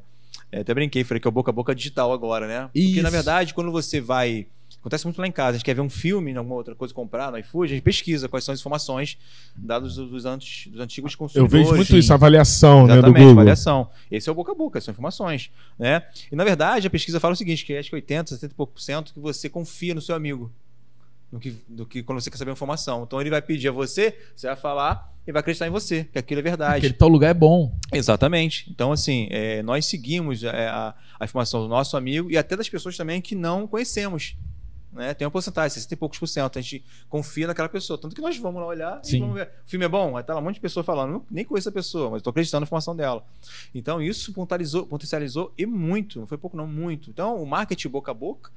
Speaker 3: é, até brinquei, falei que é o boca a boca digital agora, né? Porque, isso. na verdade, quando você vai Acontece muito lá em casa. A gente quer ver um filme, alguma outra coisa comprar no iFood, a gente pesquisa quais são as informações dados dos, dos, dos antigos consumidores.
Speaker 1: Eu vejo muito isso, avaliação né, do Google.
Speaker 3: avaliação. Esse é o boca a boca, são informações. Né? E na verdade a pesquisa fala o seguinte, que acho que 80, 70 e pouco por cento que você confia no seu amigo. Do que, do que quando você quer saber informação. Então ele vai pedir a você, você vai falar e vai acreditar em você, que aquilo é verdade.
Speaker 2: Aquele tal lugar é bom.
Speaker 3: Exatamente. Então, assim, é, nós seguimos a, a, a, informação do nosso amigo e até das pessoas também que não conhecemos né? Tem uma porcentagem, 60 e poucos por cento. A gente confia naquela pessoa. Tanto que nós vamos lá olhar
Speaker 2: Sim.
Speaker 3: e vamos ver. O filme é bom? Aí tá lá um monte de pessoa falando. nem conheço a pessoa, mas estou acreditando na informação dela. Então, isso potencializou, potencializou e muito. Não foi pouco, não, muito. Então, o marketing boca a boca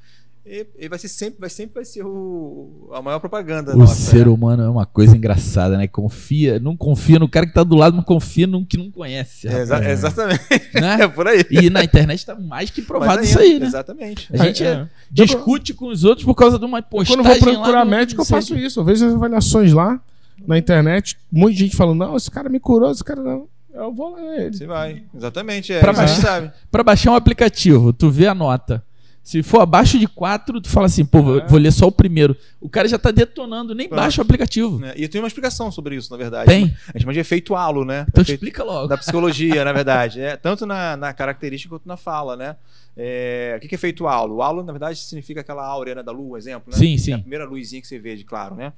Speaker 3: ele vai ser sempre, vai sempre vai ser o, a maior propaganda.
Speaker 2: O nossa, ser né? humano é uma coisa engraçada, né? Confia, não confia no cara que tá do lado, mas confia no que não conhece.
Speaker 3: É, exa exatamente. Né? É por aí.
Speaker 2: E na internet tá mais que provado isso aí, né?
Speaker 3: Exatamente.
Speaker 2: A gente é. é. discute com os outros por causa de uma postagem.
Speaker 1: Quando eu vou procurar médico, eu faço isso. Eu vejo as avaliações lá na internet, muita gente falando: não, esse cara me curou, esse cara não. Eu vou lá nele.
Speaker 3: Você vai. Exatamente. É,
Speaker 2: pra, baixar, pra baixar um aplicativo, tu vê a nota Se for abaixo de 4, tu fala assim, pô, vou,
Speaker 3: É.
Speaker 2: vou ler só o primeiro. O cara já tá detonando, nem
Speaker 3: Pronto.
Speaker 2: baixa o aplicativo.
Speaker 3: né? E tem uma explicação sobre isso, na verdade.
Speaker 2: Tem?
Speaker 3: A gente chama de efeito halo, né?
Speaker 2: Então
Speaker 3: Efeito-
Speaker 2: explica logo.
Speaker 3: da psicologia, na verdade. É, tanto na, na característica quanto na fala, né? É, o que, é feito halo? O halo, na verdade, significa aquela áurea né, da lua, exemplo, né?
Speaker 2: Sim,
Speaker 3: É
Speaker 2: sim.
Speaker 3: a primeira luzinha que você vê, de claro, né?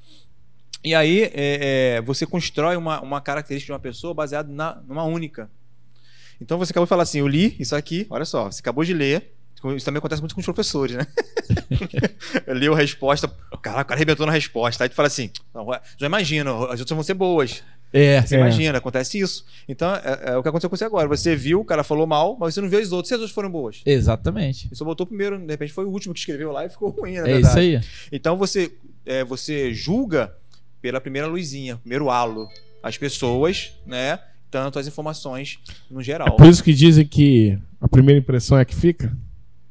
Speaker 3: E aí, é, é, você constrói uma, uma característica de uma pessoa baseada na, numa única. Então, você acabou de falar assim, eu li isso aqui, olha só, você acabou de ler, isso também acontece muito com os professores, né? eu li a resposta, caraca, o cara arrebentou na resposta, aí tu fala assim, já imagina, as outras vão ser boas.
Speaker 2: É,
Speaker 3: Você
Speaker 1: É.
Speaker 3: imagina, acontece isso. Então, é, é o que aconteceu com você agora. Você viu, o cara falou mal, mas você não viu as outras. Se as outras foram boas.
Speaker 2: exatamente.
Speaker 3: Você botou primeiro, de repente foi o último que escreveu lá e ficou ruim, na
Speaker 2: É
Speaker 3: verdade.
Speaker 2: isso aí.
Speaker 3: Então você, é, você julga pela primeira luzinha, primeiro halo. As pessoas, né? Tanto as informações no
Speaker 1: É
Speaker 3: geral.
Speaker 1: por isso que dizem que a primeira impressão é que fica.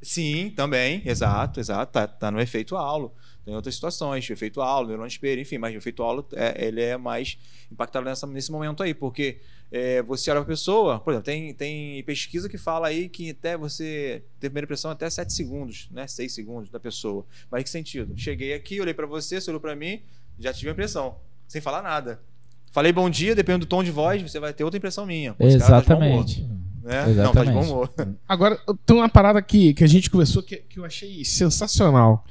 Speaker 3: Sim, também, exato, exato. Tá, tá no efeito halo. Tem outras situações, efeito halo, neurônio espelho, enfim, mas o efeito halo é, ele é mais impactado nessa, nesse momento aí, porque é, você olha pra pessoa, por exemplo, tem, tem pesquisa que fala aí que até você ter primeira impressão até 7 segundos, né? 6 segundos da pessoa. Mas que sentido? Cheguei aqui, olhei pra você, você olhou pra mim, já tive a impressão, sem falar nada. Falei bom dia, dependendo do tom de voz, você vai ter outra impressão minha. Esse cara tá humor,
Speaker 2: Exatamente.
Speaker 3: né? Não, de bom humor.
Speaker 1: Agora, tem uma parada que, que a gente conversou que, que eu achei sensacional.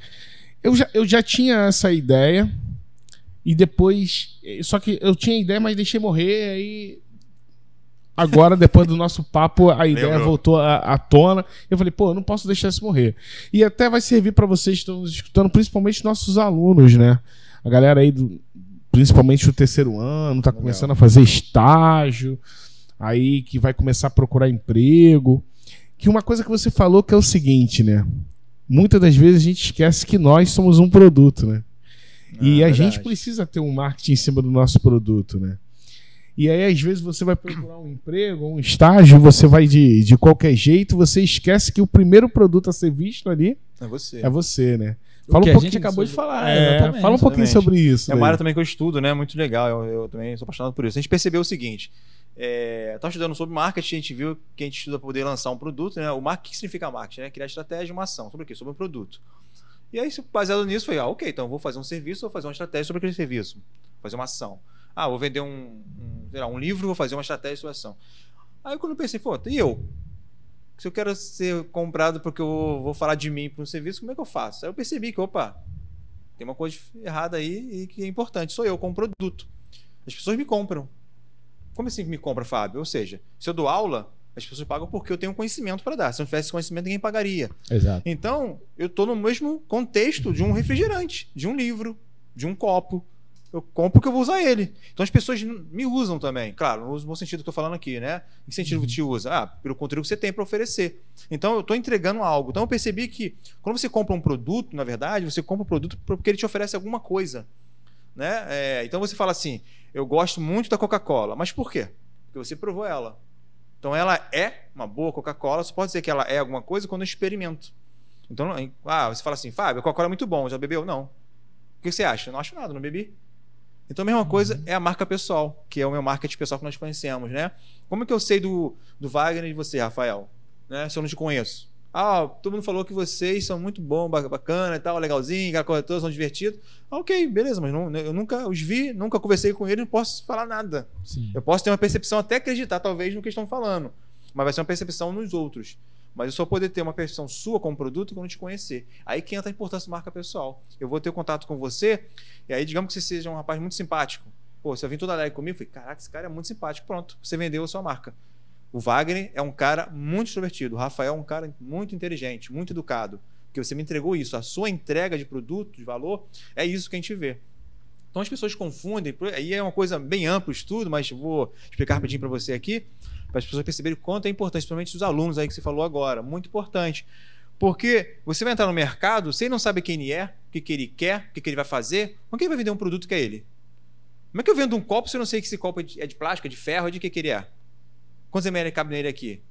Speaker 1: Eu já, eu já tinha essa ideia e depois. Só que eu tinha ideia, mas deixei morrer. Aí. Agora, depois do nosso papo, a ideia
Speaker 3: Lembrou.
Speaker 1: voltou à, à tona. Eu falei, pô, eu não posso deixar isso morrer. E até vai servir para vocês que estão nos escutando, principalmente nossos alunos, né? A galera aí, do, principalmente o terceiro ano, tá
Speaker 3: Legal.
Speaker 1: começando a fazer estágio, aí que vai começar a procurar emprego. Que uma coisa que você falou que é o seguinte, né? Muitas das vezes a gente esquece que nós somos um produto, né? e
Speaker 3: Ah,
Speaker 1: a
Speaker 3: verdade.
Speaker 1: gente precisa ter um marketing em cima do nosso produto, né? E aí, às vezes, você vai procurar um emprego, um estágio, você vai de, de qualquer jeito, você esquece que o primeiro produto a ser visto ali
Speaker 3: É você.
Speaker 1: é você, né?
Speaker 2: O que a gente
Speaker 1: pouquinho
Speaker 2: acabou de
Speaker 1: sobre-
Speaker 2: falar,
Speaker 1: É,
Speaker 2: exatamente,
Speaker 1: fala um pouquinho
Speaker 3: exatamente.
Speaker 1: sobre isso.
Speaker 3: É uma
Speaker 1: daí.
Speaker 3: área também que eu estudo, né? Muito legal. Eu, eu também sou apaixonado por isso. A gente percebeu o seguinte: é, tava estudando sobre marketing, a gente viu que a gente estuda para poder lançar um produto, né? O marketing, o que significa marketing? Né? Criar estratégia uma ação. Sobre o quê? Sobre um produto. E aí, baseado nisso, foi, ah, ok, então vou fazer um serviço, vou fazer uma estratégia sobre aquele serviço. Vou fazer uma ação. Ah, vou vender um, um, lá, um livro, vou fazer uma estratégia sobre ação. Aí quando eu pensei, pô, e eu? Se eu quero ser comprado porque eu vou falar de mim para um serviço, como é que eu faço? Aí eu percebi que, opa, tem uma coisa errada aí e que é importante. Sou eu como produto. As pessoas me compram. Como assim que me compra, Fábio? Ou seja, se eu dou aula, as pessoas pagam porque eu tenho conhecimento para dar. Se não tivesse conhecimento, ninguém pagaria.
Speaker 2: Exato.
Speaker 3: Então, eu estou no mesmo contexto de um refrigerante, de um livro, de um copo. Eu compro porque eu vou usar ele. Então as pessoas me usam também. Claro, no bom sentido que eu estou falando aqui, né? Em que sentido que te usa? Ah, pelo conteúdo que você tem para oferecer. Então eu estou entregando algo. Então eu percebi que quando você compra um produto, na verdade, você compra um produto porque ele te oferece alguma coisa. Né? É, então você fala assim: eu gosto muito da Coca-Cola. Mas por quê? Porque você provou ela. Então ela é uma boa Coca-Cola. Você pode dizer que ela é alguma coisa quando eu experimento. Então, ah, você fala assim, Fábio, a Coca-Cola é muito bom, já bebeu? Não. O que você acha? Eu não acho nada, não bebi. Então a mesma coisa é a marca pessoal, que é o meu marketing pessoal que nós conhecemos, né? Como é que eu sei do, do Wagner e de você, Rafael? Né? Se eu não te conheço. Ah, todo mundo falou que vocês são muito bom, ba- bacana e tal, legalzinho, aquela coisa toda, são divertidos. Ah, ok, beleza, mas não, eu nunca os vi, nunca conversei com eles, não posso falar nada.
Speaker 2: Sim.
Speaker 3: Eu posso ter uma percepção, até acreditar, talvez, no que estão falando. Mas vai ser uma percepção nos outros. Mas eu só poder ter uma percepção sua como produto quando te conhecer. Aí que entra a importância da marca pessoal. Eu vou ter contato com você, e aí, digamos que você seja um rapaz muito simpático. Pô, você vem toda alegre comigo, eu falei, caraca, esse cara é muito simpático. Pronto, você vendeu a sua marca. O Wagner é um cara muito extrovertido. O Rafael é um cara muito inteligente, muito educado. Porque você me entregou isso. A sua entrega de produto, de valor, é isso que a gente vê. Então as pessoas confundem, aí é uma coisa bem ampla o estudo, mas vou explicar rapidinho para você aqui, para as pessoas perceberem o quanto é importante, principalmente os alunos aí que você falou agora, muito importante. Porque você vai entrar no mercado, você não sabe quem ele é, o que, que ele quer, o que, que ele vai fazer, como que ele vai vender um produto que é ele? Como é que eu vendo um copo se eu não sei que esse copo é de, é de plástico, é de ferro, é de que, que ele é? Quantos ml cabe nele aqui?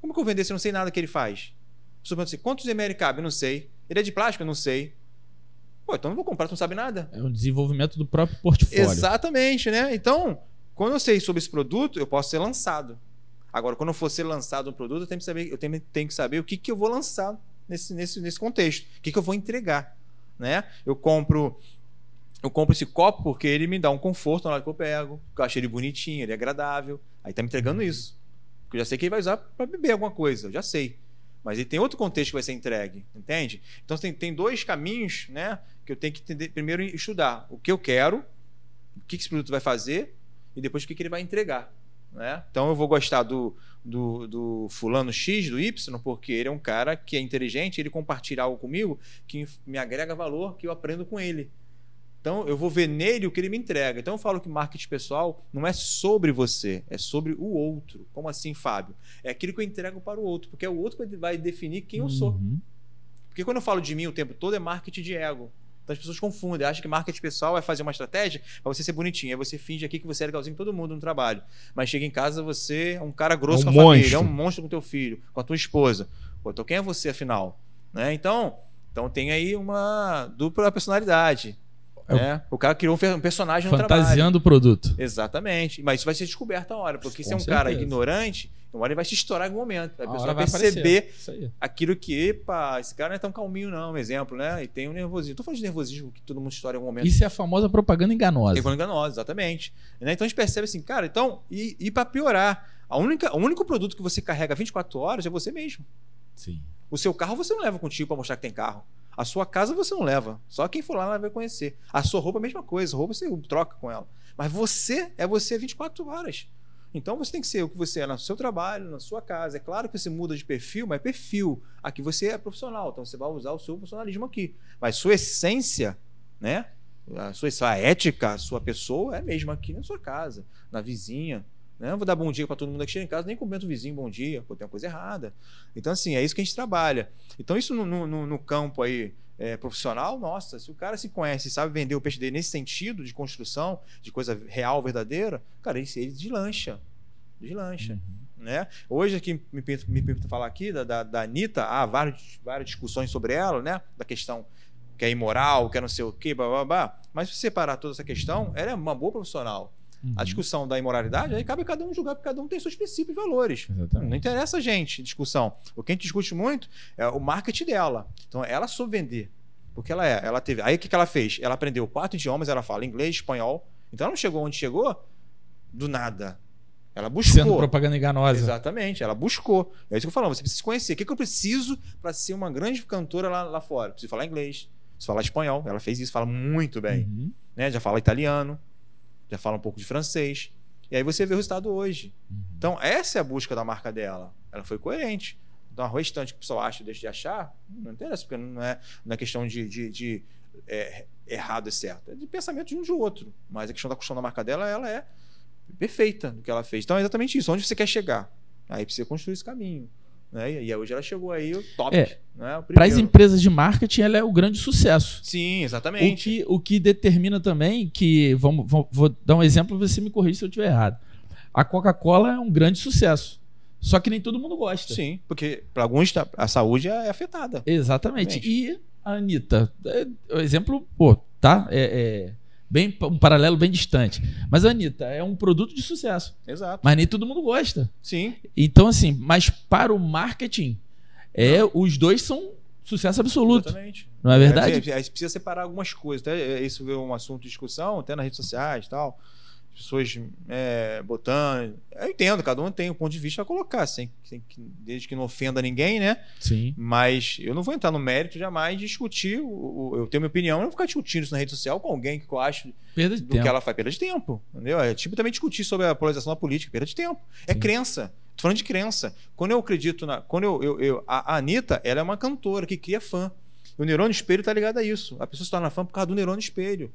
Speaker 3: Como que eu vender se eu não sei nada que ele faz? Pessoa assim, quantos ml cabe? Eu não sei. Ele é de plástico? Eu não sei. Pô, então não vou comprar, tu não sabe nada.
Speaker 2: É um desenvolvimento do próprio portfólio.
Speaker 3: Exatamente, né? Então, quando eu sei sobre esse produto, eu posso ser lançado. Agora, quando eu for ser lançado um produto, eu tenho que saber, eu tenho, tenho que saber o que, que eu vou lançar nesse, nesse, nesse contexto. O que, que eu vou entregar? Né? Eu compro eu compro esse copo porque ele me dá um conforto na hora que eu pego, porque eu achei ele bonitinho, ele é agradável. Aí tá me entregando isso. Porque eu já sei que ele vai usar para beber alguma coisa, eu já sei. Mas ele tem outro contexto que vai ser entregue, entende? Então tem, tem dois caminhos né, que eu tenho que entender, primeiro estudar o que eu quero, o que esse produto vai fazer e depois o que ele vai entregar. Né? Então eu vou gostar do, do, do, fulano X, do Y, porque ele é um cara que é inteligente, ele compartilha algo comigo que me agrega valor, que eu aprendo com ele. Então, eu vou ver nele o que ele me entrega. Então, eu falo que marketing pessoal não é sobre você, é sobre o outro. Como assim, Fábio? É aquilo que eu entrego para o outro, porque é o outro que vai definir quem eu sou. Uhum. Porque quando eu falo de mim o tempo todo, é marketing de ego. Então as pessoas confundem, acham que marketing pessoal é fazer uma estratégia para você ser bonitinho. Aí você finge aqui que você é legalzinho todo mundo no trabalho. Mas chega em casa, você é um cara grosso
Speaker 1: é um
Speaker 3: com a
Speaker 1: monstro.
Speaker 3: família, é um monstro com teu filho, com a tua esposa. Pô, então quem é você afinal? Né? Então, então tem aí uma dupla personalidade. É né? O cara criou um personagem no
Speaker 2: Fantasiando o produto.
Speaker 3: Exatamente. Mas isso vai ser descoberto a hora. Porque Com se é um certeza. cara ignorante, uma hora ele vai se estourar em algum momento. A, a pessoa vai perceber aquilo que, epa, esse cara não é tão calminho, não, um exemplo, né? E tem um nervosismo. Tô falando de nervosismo que todo mundo estoura em algum momento.
Speaker 2: Isso é a famosa propaganda enganosa.
Speaker 3: Propaganda enganosa, exatamente. Né? Então a gente percebe assim, cara, então, e, e para piorar, a única, o único produto que você carrega 24 horas é você mesmo.
Speaker 2: Sim.
Speaker 3: O seu carro você não leva contigo para mostrar que tem carro. A sua casa você não leva. Só quem for lá vai conhecer. A sua roupa é a mesma coisa. A roupa você troca com ela. Mas você é você 24 horas. Então você tem que ser o que você é no seu trabalho, na sua casa. É claro que você muda de perfil, mas é perfil. Aqui você é profissional, então você vai usar o seu profissionalismo aqui. Mas sua essência, né? A sua, a ética, a sua pessoa é mesmo aqui na sua casa, na vizinha, né? Não vou dar bom dia para todo mundo que chega em casa, nem cumprimento o vizinho bom dia, pô, tem uma coisa errada. Então, assim, é isso que a gente trabalha. Então, isso no, no, no campo aí é, profissional, nossa, se o cara se conhece e sabe vender o peixe dele nesse sentido de construção, de coisa real, verdadeira, cara, ele, ele deslancha. Deslancha. Uhum. Né? Hoje aqui me permito, me permito falar aqui da, da, da Anitta, há várias, várias discussões sobre ela, né? Da questão que é imoral, que é não sei o quê, blá, blá, blá. Mas se separar toda essa questão, ela é uma boa profissional. Uhum. A discussão da imoralidade, aí cabe cada um julgar, porque cada um tem seus princípios e valores. Exatamente. Não interessa a gente discussão. O que a gente discute muito é o marketing dela. Então, ela soube vender. Porque ela é, ela teve. Aí o que, que ela fez? Ela aprendeu quatro idiomas, ela fala inglês, espanhol. Então ela não chegou onde chegou do nada. Ela buscou.
Speaker 2: Sendo propaganda enganosa.
Speaker 3: Exatamente, ela buscou. É isso que eu falo, você precisa conhecer. O que, que eu preciso para ser uma grande cantora lá, lá fora? Preciso falar inglês, preciso falar espanhol. Ela fez isso, fala muito bem. Uhum. Né? Já fala italiano já fala um pouco de francês. E aí você vê o resultado hoje. Uhum. Então, essa é a busca da marca dela. Ela foi coerente. Então, a restante que o pessoal acha ou deixa de achar, não interessa, porque não é, na é questão de, de, de é, errado e certo. É de pensamento de um de outro. Mas a questão da construção da marca dela, ela é perfeita do que ela fez. Então, é exatamente isso. Onde você quer chegar? Aí precisa construir esse caminho. Né? E hoje ela chegou aí o top. É,
Speaker 2: né? Para as empresas de marketing, ela é o grande sucesso.
Speaker 3: Sim, exatamente.
Speaker 2: O que, o que determina também que, vamos, vamos vou dar um exemplo, você me corrija se eu estiver errado. A Coca-Cola é um grande sucesso. Só que nem todo mundo gosta.
Speaker 3: Sim, porque para alguns a saúde é afetada.
Speaker 2: Exatamente. E a Anitta, é, o exemplo, pô, tá? É, é bem um paralelo bem distante. Mas a Anitta é um produto de sucesso.
Speaker 3: Exato.
Speaker 2: Mas nem todo mundo gosta.
Speaker 3: Sim.
Speaker 2: Então, assim, mas para o marketing, é, os dois são sucesso absoluto.
Speaker 3: Exatamente.
Speaker 2: Não é verdade?
Speaker 3: É, é, precisa separar algumas coisas. Até isso é um assunto de discussão, até nas redes sociais e tal pessoas é, botando. Eu entendo, cada um tem um ponto de vista a colocar, sem, sem, desde que não ofenda ninguém, né?
Speaker 2: Sim.
Speaker 3: Mas eu não vou entrar no mérito jamais de discutir. O, o, eu tenho minha opinião, eu não vou ficar discutindo isso na rede social com alguém que eu acho
Speaker 2: perda de
Speaker 3: do
Speaker 2: tempo.
Speaker 3: que ela faz. Perda de tempo. Entendeu? É tipo também discutir sobre a polarização da política, perda de tempo. É Sim. É crença. Tô falando de crença. Quando eu acredito na. Quando eu, eu, eu a, a Anitta, ela é uma cantora que cria fã. O neurônio espelho está ligado a isso. A pessoa se torna fã por causa do neurônio espelho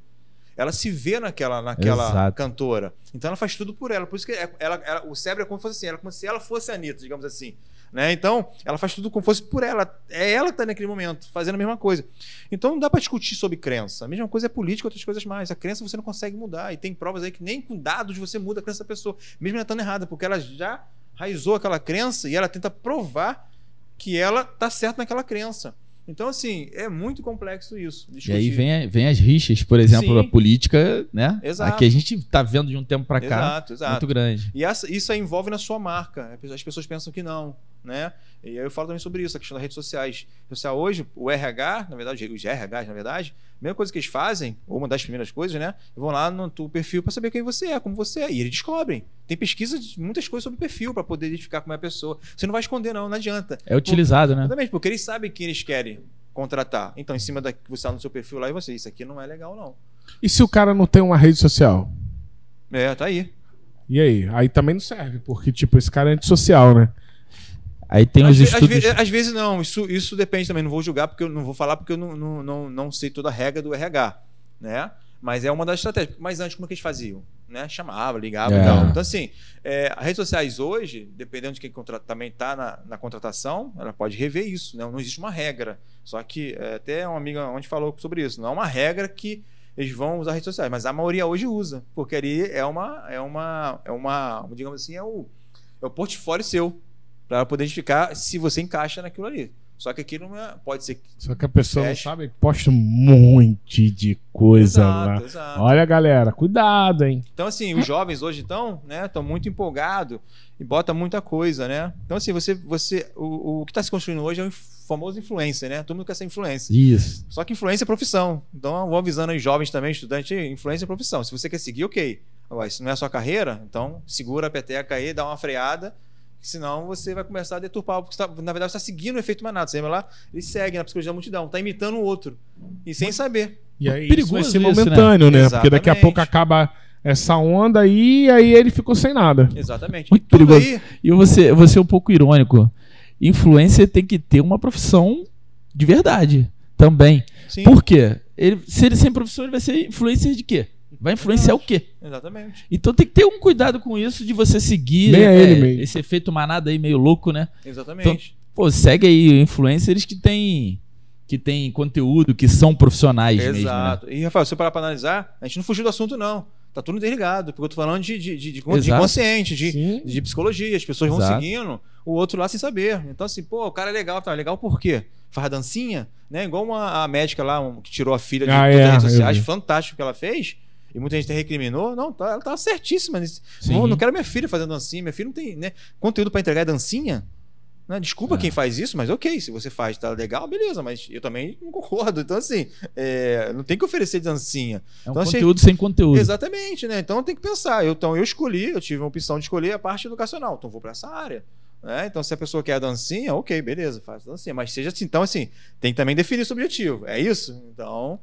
Speaker 3: ela se vê naquela, naquela Exato. cantora. Então ela faz tudo por ela. Por isso que ela, ela, o cérebro é como se fosse assim, ela, como se ela fosse a Anitta, digamos assim. Né? Então, ela faz tudo como se fosse por ela. É ela que está naquele momento, fazendo a mesma coisa. Então, não dá para discutir sobre crença. A mesma coisa é política, outras coisas mais. A crença você não consegue mudar. E tem provas aí que nem com dados você muda a crença da pessoa, mesmo ela estando errada, porque ela já raizou aquela crença e ela tenta provar que ela está certa naquela crença. Então, assim, é muito complexo isso.
Speaker 2: E aí vem, vem as rixas, por exemplo,
Speaker 3: Sim.
Speaker 2: a política, né?
Speaker 3: Exato.
Speaker 2: Aqui a gente tá vendo de um tempo pra cá.
Speaker 3: Exato, exato.
Speaker 2: Muito grande.
Speaker 3: E essa- isso aí envolve na sua marca. As pessoas pensam que não, né? E aí eu falo também sobre isso, a questão das redes sociais. Social hoje, o RH, na verdade, os RHs, na verdade, a mesma coisa que eles fazem, ou uma das primeiras coisas, né? Vão lá no teu perfil para saber quem você é, como você é. E eles descobrem. Tem pesquisa de muitas coisas sobre o perfil para poder identificar como é a pessoa. Você não vai esconder, não, não adianta.
Speaker 2: É utilizado, né?
Speaker 3: Exatamente, porque eles sabem quem eles querem contratar. Então, em cima da que você está no seu perfil lá, e você, isso aqui não é legal, não.
Speaker 1: E se o cara não tem uma rede social?
Speaker 3: É, tá aí.
Speaker 1: E aí? Aí também não serve, porque, tipo, esse cara é antissocial, né?
Speaker 2: Aí tem
Speaker 3: às,
Speaker 2: os
Speaker 3: às
Speaker 2: estudos.
Speaker 3: ve- às vezes não, isso, isso depende também. Não vou julgar, porque eu não vou falar, porque eu não, não, não, não sei toda a regra do RH, né? Mas é uma das estratégias. Mas antes, como é que eles faziam? Né? Chamava, ligava
Speaker 2: É.
Speaker 3: e tal. Então, assim, é, as redes sociais hoje, dependendo de quem também está na, na contratação, ela pode rever isso. Né? Não existe uma regra. Só que é, até uma amiga onde falou sobre isso. Não é uma regra que eles vão usar redes sociais, mas a maioria hoje usa, porque ali é uma, é uma, é uma, digamos assim, é o, é o portfólio seu para poder identificar se você encaixa naquilo ali. Só que aquilo não é, pode ser.
Speaker 1: Só que a pessoa não sabe, posta um monte de coisa lá.
Speaker 3: exato, exato.
Speaker 1: Olha, galera, cuidado, hein?
Speaker 3: Então, assim, os jovens hoje estão, né, estão muito empolgados e bota muita coisa, né? Então, assim, você, você, o, o que está se construindo hoje é o famoso influencer, né? Todo mundo quer ser influencer.
Speaker 2: Isso.
Speaker 3: Só que influência é profissão. Então, eu vou avisando aí jovens também, estudantes, influência é profissão. Se você quer seguir, ok. Agora, se não é a sua carreira, então segura a peteca aí, dá uma freada, senão você vai começar a deturpar, porque tá- na verdade você está seguindo o efeito manado. Você lembra lá? Ele segue na psicologia da multidão, está imitando o outro. E sem saber.
Speaker 1: E aí
Speaker 2: Perigoso
Speaker 1: isso vai ser
Speaker 2: isso, né?
Speaker 1: momentâneo, né? Porque daqui a pouco acaba essa onda e aí ele ficou sem nada.
Speaker 3: Exatamente.
Speaker 2: Muito
Speaker 3: tudo
Speaker 2: perigoso.
Speaker 3: aí.
Speaker 2: E você, você é um pouco irônico. Influencer tem que ter uma profissão de verdade também.
Speaker 3: Sim,
Speaker 2: Por quê? Ele, se ele sem profissão, ele vai ser influencer de quê? Vai influenciar o quê?
Speaker 3: exatamente.
Speaker 2: Então tem que ter um cuidado com isso de você seguir é,
Speaker 1: ele mesmo.
Speaker 2: esse efeito manada aí meio louco, né?
Speaker 3: Exatamente.
Speaker 2: Pô, segue aí influencers que tem que tem conteúdo, que são profissionais mesmo, né?
Speaker 3: Exato. E, Rafael, se você parar para analisar, a gente não fugiu do assunto, não. Tá tudo interligado. Porque eu tô falando de, de, de, de, de
Speaker 2: Exato.
Speaker 3: consciente, de, de psicologia. As pessoas vão
Speaker 2: Exato.
Speaker 3: seguindo o outro lá sem saber. Então, assim, pô, o cara é legal, tá? Legal por quê? Faz dancinha, né? Igual uma, a médica lá, um, que tirou a filha de
Speaker 1: Ah,
Speaker 3: todas
Speaker 1: é,
Speaker 3: as redes
Speaker 1: eu
Speaker 3: sociais, fantástico que ela fez. E muita gente recriminou. Não, tá, ela tá certíssima. Não, não quero minha filha fazendo dancinha. Minha filha não tem né, conteúdo para entregar é dancinha. Né? Desculpa
Speaker 2: É.
Speaker 3: quem faz isso, mas ok, se você faz, tá legal, beleza, mas eu também não concordo. Então, assim, é, não tem que oferecer dancinha.
Speaker 2: É um
Speaker 3: Então, achei-
Speaker 2: conteúdo sem conteúdo.
Speaker 3: Exatamente, né? Então tem que pensar. Eu, então eu escolhi, eu tive a opção de escolher a parte educacional, então vou para essa área. Né? Então, se a pessoa quer a dancinha, ok, beleza, faz a dancinha. Mas seja assim, então assim, tem que também definir esse objetivo. É isso? Então,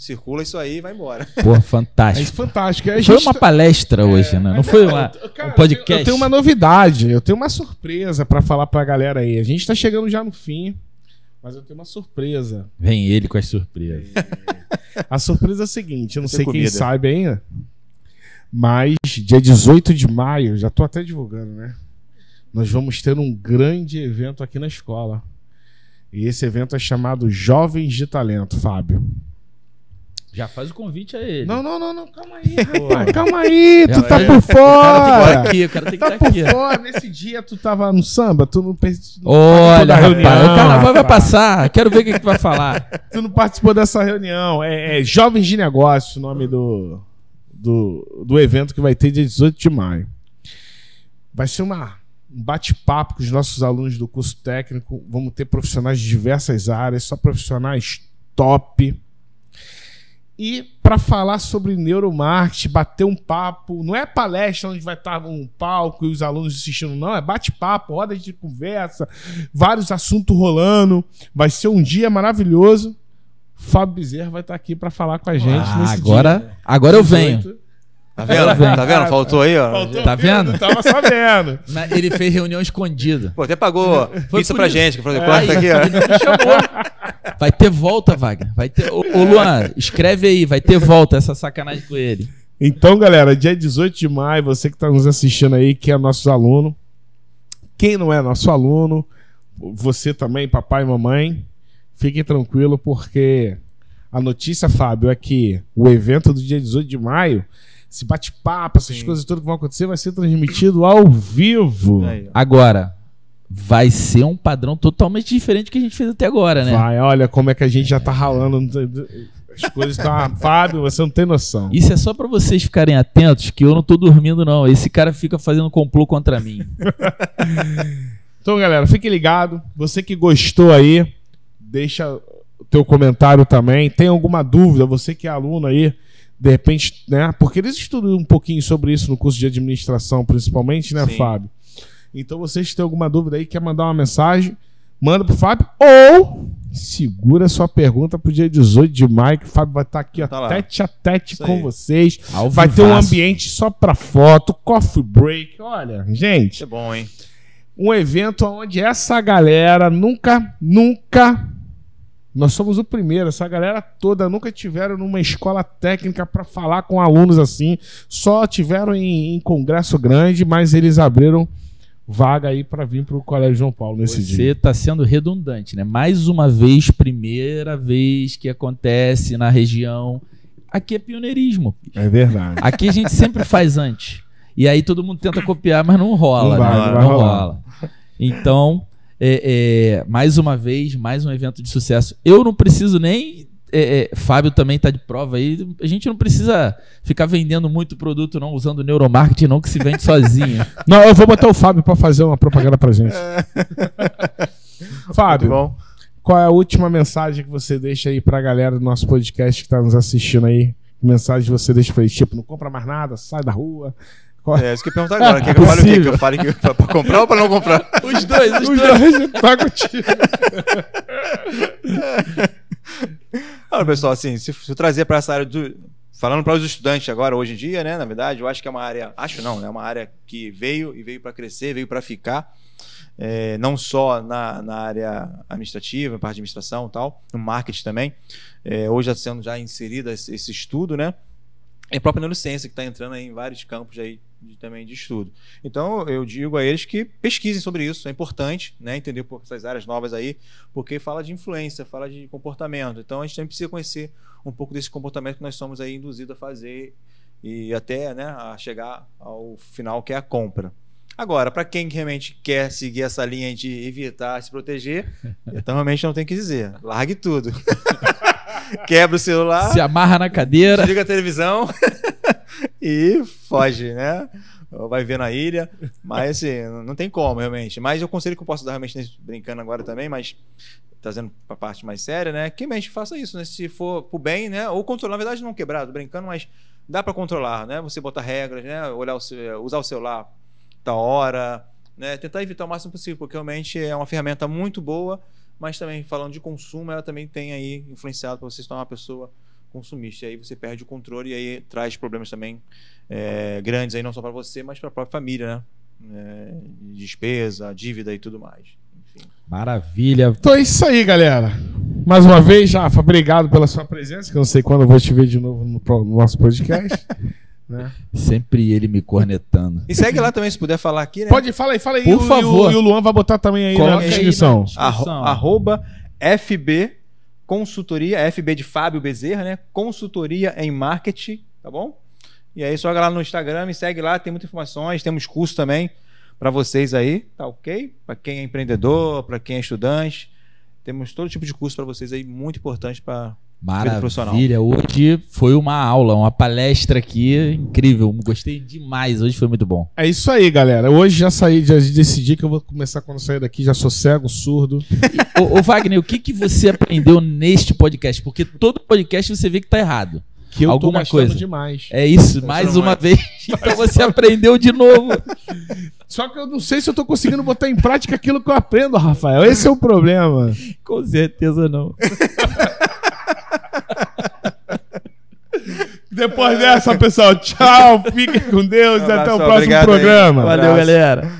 Speaker 3: circula isso aí e vai embora.
Speaker 2: Pô,
Speaker 1: É
Speaker 2: fantástico.
Speaker 1: fantástico. A
Speaker 2: Foi
Speaker 1: gente
Speaker 2: uma
Speaker 1: tá-
Speaker 2: palestra hoje, né? Não
Speaker 1: Mas
Speaker 2: foi uma,
Speaker 1: eu- cara,
Speaker 2: um podcast.
Speaker 1: Eu tenho uma novidade, eu tenho uma surpresa pra falar pra galera aí. A gente tá chegando já no fim, mas eu tenho uma surpresa.
Speaker 2: Vem ele com as surpresas.
Speaker 1: A surpresa é a seguinte, eu não sei quem
Speaker 3: comida.
Speaker 1: sabe ainda, mas dia 18 de maio, já tô até divulgando, né? Nós vamos ter um grande evento aqui na escola. E esse evento é chamado Jovens de Talento, Fábio.
Speaker 2: Já faz o convite a ele.
Speaker 1: Não, não, não, não, calma aí, rapaz, calma aí, tu
Speaker 2: Já
Speaker 1: tá por
Speaker 2: O cara tem que estar
Speaker 1: fora.
Speaker 2: aqui, o cara tem que
Speaker 1: Tá
Speaker 2: estar
Speaker 1: por
Speaker 2: aqui.
Speaker 1: fora, nesse dia tu tava no samba, tu não, não
Speaker 2: Olha,
Speaker 1: da
Speaker 2: rapaz,
Speaker 1: reunião,
Speaker 2: o carnaval vai passar. Quero ver o que, que tu vai falar.
Speaker 1: Tu não participou dessa reunião. É, é Jovens de Negócio o nome do, do, do evento que vai ter dia 18 de maio. Vai ser uma, um bate-papo com os nossos alunos do curso técnico. Vamos ter profissionais de diversas áreas, só profissionais top. E para falar sobre neuromarketing, bater um papo, não é palestra onde vai estar um palco e os alunos assistindo, não, é bate-papo, roda de conversa, vários assuntos rolando. Vai ser um dia maravilhoso. Fábio Bezerra vai estar aqui para falar com a gente
Speaker 2: Ah,
Speaker 1: nesse
Speaker 2: agora,
Speaker 1: dia.
Speaker 2: agora eu venho.
Speaker 1: 18.
Speaker 3: Tá vendo? Tá vendo? Faltou aí, ó.
Speaker 1: Faltou
Speaker 2: Tá vendo?
Speaker 1: Não tava sabendo.
Speaker 2: Mas Ele fez reunião escondida.
Speaker 3: Pô, até pagou
Speaker 2: Foi
Speaker 3: pizza
Speaker 2: por
Speaker 3: pra
Speaker 2: isso.
Speaker 3: gente, que falou,
Speaker 2: É,
Speaker 3: corta aqui, ó.
Speaker 2: ele me chamou. Vai ter volta, Wagner. Vai ter. Ô, ô, Luan, escreve aí, vai ter volta essa sacanagem com ele.
Speaker 1: Então, galera, dia 18 de maio, você que está nos assistindo aí, que é nosso aluno. Quem não é nosso aluno, você também, papai e mamãe, fiquem tranquilo, porque a notícia, Fábio, é que o evento do dia 18 de maio, esse bate-papo, essas
Speaker 3: Sim.
Speaker 1: coisas todas que vão acontecer, vai ser transmitido ao vivo.
Speaker 3: Aí.
Speaker 2: Agora, vai ser um padrão totalmente diferente do que a gente fez até agora, né?
Speaker 1: Vai, olha como é que a gente já tá ralando. As coisas estão. Ah, Fábio, você não tem noção.
Speaker 2: Isso é só pra vocês ficarem atentos que eu não tô dormindo, não. Esse cara fica fazendo complô contra mim.
Speaker 1: Então, galera, fique ligado. Você que gostou aí, deixa o teu comentário também. Tem alguma dúvida? Você que é aluno aí, de repente, né? Porque eles estudam um pouquinho sobre isso no curso de administração, principalmente, né,
Speaker 3: Sim.
Speaker 1: Fábio? Então, vocês que têm alguma dúvida aí, quer mandar uma mensagem, manda pro Fábio ou segura sua pergunta pro dia 18 de maio, que o Fábio vai estar aqui, ó,
Speaker 3: Tá
Speaker 1: tete a tete
Speaker 3: Isso
Speaker 1: com
Speaker 3: aí.
Speaker 1: vocês.
Speaker 2: Ao
Speaker 1: Vai ter um ambiente só pra foto, coffee break. Olha, gente,
Speaker 3: Isso é bom, hein?
Speaker 1: um evento onde essa galera nunca, nunca. Nós somos o primeiro, essa galera toda nunca tiveram numa escola técnica para falar com alunos assim. Só tiveram em, em congresso grande, mas eles abriram vaga aí para vir para o Colégio João Paulo nesse
Speaker 2: Você
Speaker 1: dia.
Speaker 2: tá sendo redundante, né? Mais uma vez, primeira vez que acontece na região. Aqui é pioneirismo.
Speaker 1: É verdade.
Speaker 2: Aqui a gente sempre faz antes. E aí todo mundo tenta copiar, mas não rola.
Speaker 1: Não vai,
Speaker 2: né?
Speaker 1: não vai rolar.
Speaker 2: Então, é, é, mais uma vez, mais um evento de sucesso. Eu não preciso nem. É, é, Fábio também está de prova aí. A gente não precisa ficar vendendo muito produto, não, usando neuromarketing, não, que se vende sozinho.
Speaker 1: Não, eu vou botar o Fábio para fazer uma propaganda pra gente.
Speaker 3: Muito
Speaker 1: Fábio,
Speaker 3: bom.
Speaker 1: qual é a última mensagem que você deixa aí pra galera do nosso podcast que tá nos assistindo aí? Que mensagem você deixa pra eles? Tipo, não compra mais nada, sai da rua. Qual
Speaker 3: É isso que eu ia perguntar agora. Quer que eu fale o quê? Que eu fale que pra pra comprar ou pra não comprar?
Speaker 2: Os dois, os
Speaker 1: Os
Speaker 2: dois.
Speaker 1: dois tá contigo.
Speaker 3: Olha, pessoal, assim, se, se eu trazer para essa área do. Falando para os estudantes agora, hoje em dia, né? Na verdade, eu acho que é uma área. Acho não, é uma área que veio e veio para crescer, veio para ficar. É, não só na, na área administrativa, parte de administração e tal, no marketing também. É, hoje está sendo já inserida esse, esse estudo, né? E a própria neurociência que está entrando em vários campos aí de, também de estudo. Então eu digo a eles que pesquisem sobre isso, é importante, né? Entender por essas áreas novas aí, porque fala de influência, fala de comportamento. Então a gente também precisa conhecer um pouco desse comportamento que nós somos aí induzidos a fazer e até, né, a chegar ao final que é a compra. Agora, para quem realmente quer seguir essa linha de evitar se proteger, então realmente não tem o que dizer. Largue tudo. Quebra o celular,
Speaker 2: Se amarra na cadeira.
Speaker 3: desliga a televisão e foge, né? Vai ver na ilha. Mas assim, não tem como, realmente. Mas o conselho que eu posso dar realmente, brincando agora também, mas trazendo pra parte mais séria, né? Que realmente faça isso, né? Se for pro bem, né? Ou controlar, na verdade, não quebrar, tô brincando, mas dá pra controlar, né? Você botar regras, né? Olhar o seu, usar o celular da hora, né? Tentar evitar o máximo possível, porque realmente é uma ferramenta muito boa, mas também falando de consumo, ela também tem aí influenciado para você se tornar uma pessoa consumista. E aí você perde o controle e aí traz problemas também é, grandes aí, não só para você, mas para a própria família, né? É, despesa, dívida e tudo mais. Enfim.
Speaker 2: Maravilha.
Speaker 1: Então é isso aí, galera. Mais uma vez, Rafa, obrigado pela sua presença, que eu não sei quando eu vou te ver de novo no, nosso podcast. né?
Speaker 2: Sempre ele me cornetando.
Speaker 3: E segue lá também, se puder falar aqui, né?
Speaker 1: Pode, fala aí, fala aí.
Speaker 2: Por
Speaker 1: E o-
Speaker 2: favor.
Speaker 1: E o, Luan vai botar também aí
Speaker 2: Coloca
Speaker 1: na
Speaker 2: aí
Speaker 1: descrição.
Speaker 2: na-
Speaker 3: Arro-
Speaker 2: Descrição.
Speaker 3: arroba FB Consultoria, FB de Fábio Bezerra, né? Consultoria em Marketing, tá bom? E aí, só lá no Instagram, me segue lá, tem muitas informações, temos curso também para vocês aí, tá ok? Para quem é empreendedor, para quem é estudante, temos todo tipo de curso para vocês aí, muito importante para.
Speaker 2: Maravilha. Hoje foi uma aula, uma palestra aqui incrível. Gostei demais. Hoje foi muito bom.
Speaker 1: É isso aí, galera. Hoje já saí, já decidi que eu vou começar quando sair daqui. Já sou cego, surdo.
Speaker 2: ô, ô, Wagner, o que, que você aprendeu neste podcast? Porque todo podcast você vê que tá errado.
Speaker 1: Que eu
Speaker 2: Alguma
Speaker 1: tô
Speaker 2: coisa.
Speaker 1: demais.
Speaker 2: É isso, mais uma vez. Então você aprendeu de novo.
Speaker 1: Só que eu não sei se eu tô conseguindo botar em prática aquilo que eu aprendo, Rafael. Esse é o problema.
Speaker 2: Com certeza não.
Speaker 1: Depois dessa, pessoal, tchau. Fiquem com Deus e
Speaker 3: Um
Speaker 1: até o próximo
Speaker 3: obrigado
Speaker 1: programa.
Speaker 3: Valeu,
Speaker 2: Valeu,
Speaker 3: Abraço.
Speaker 2: galera.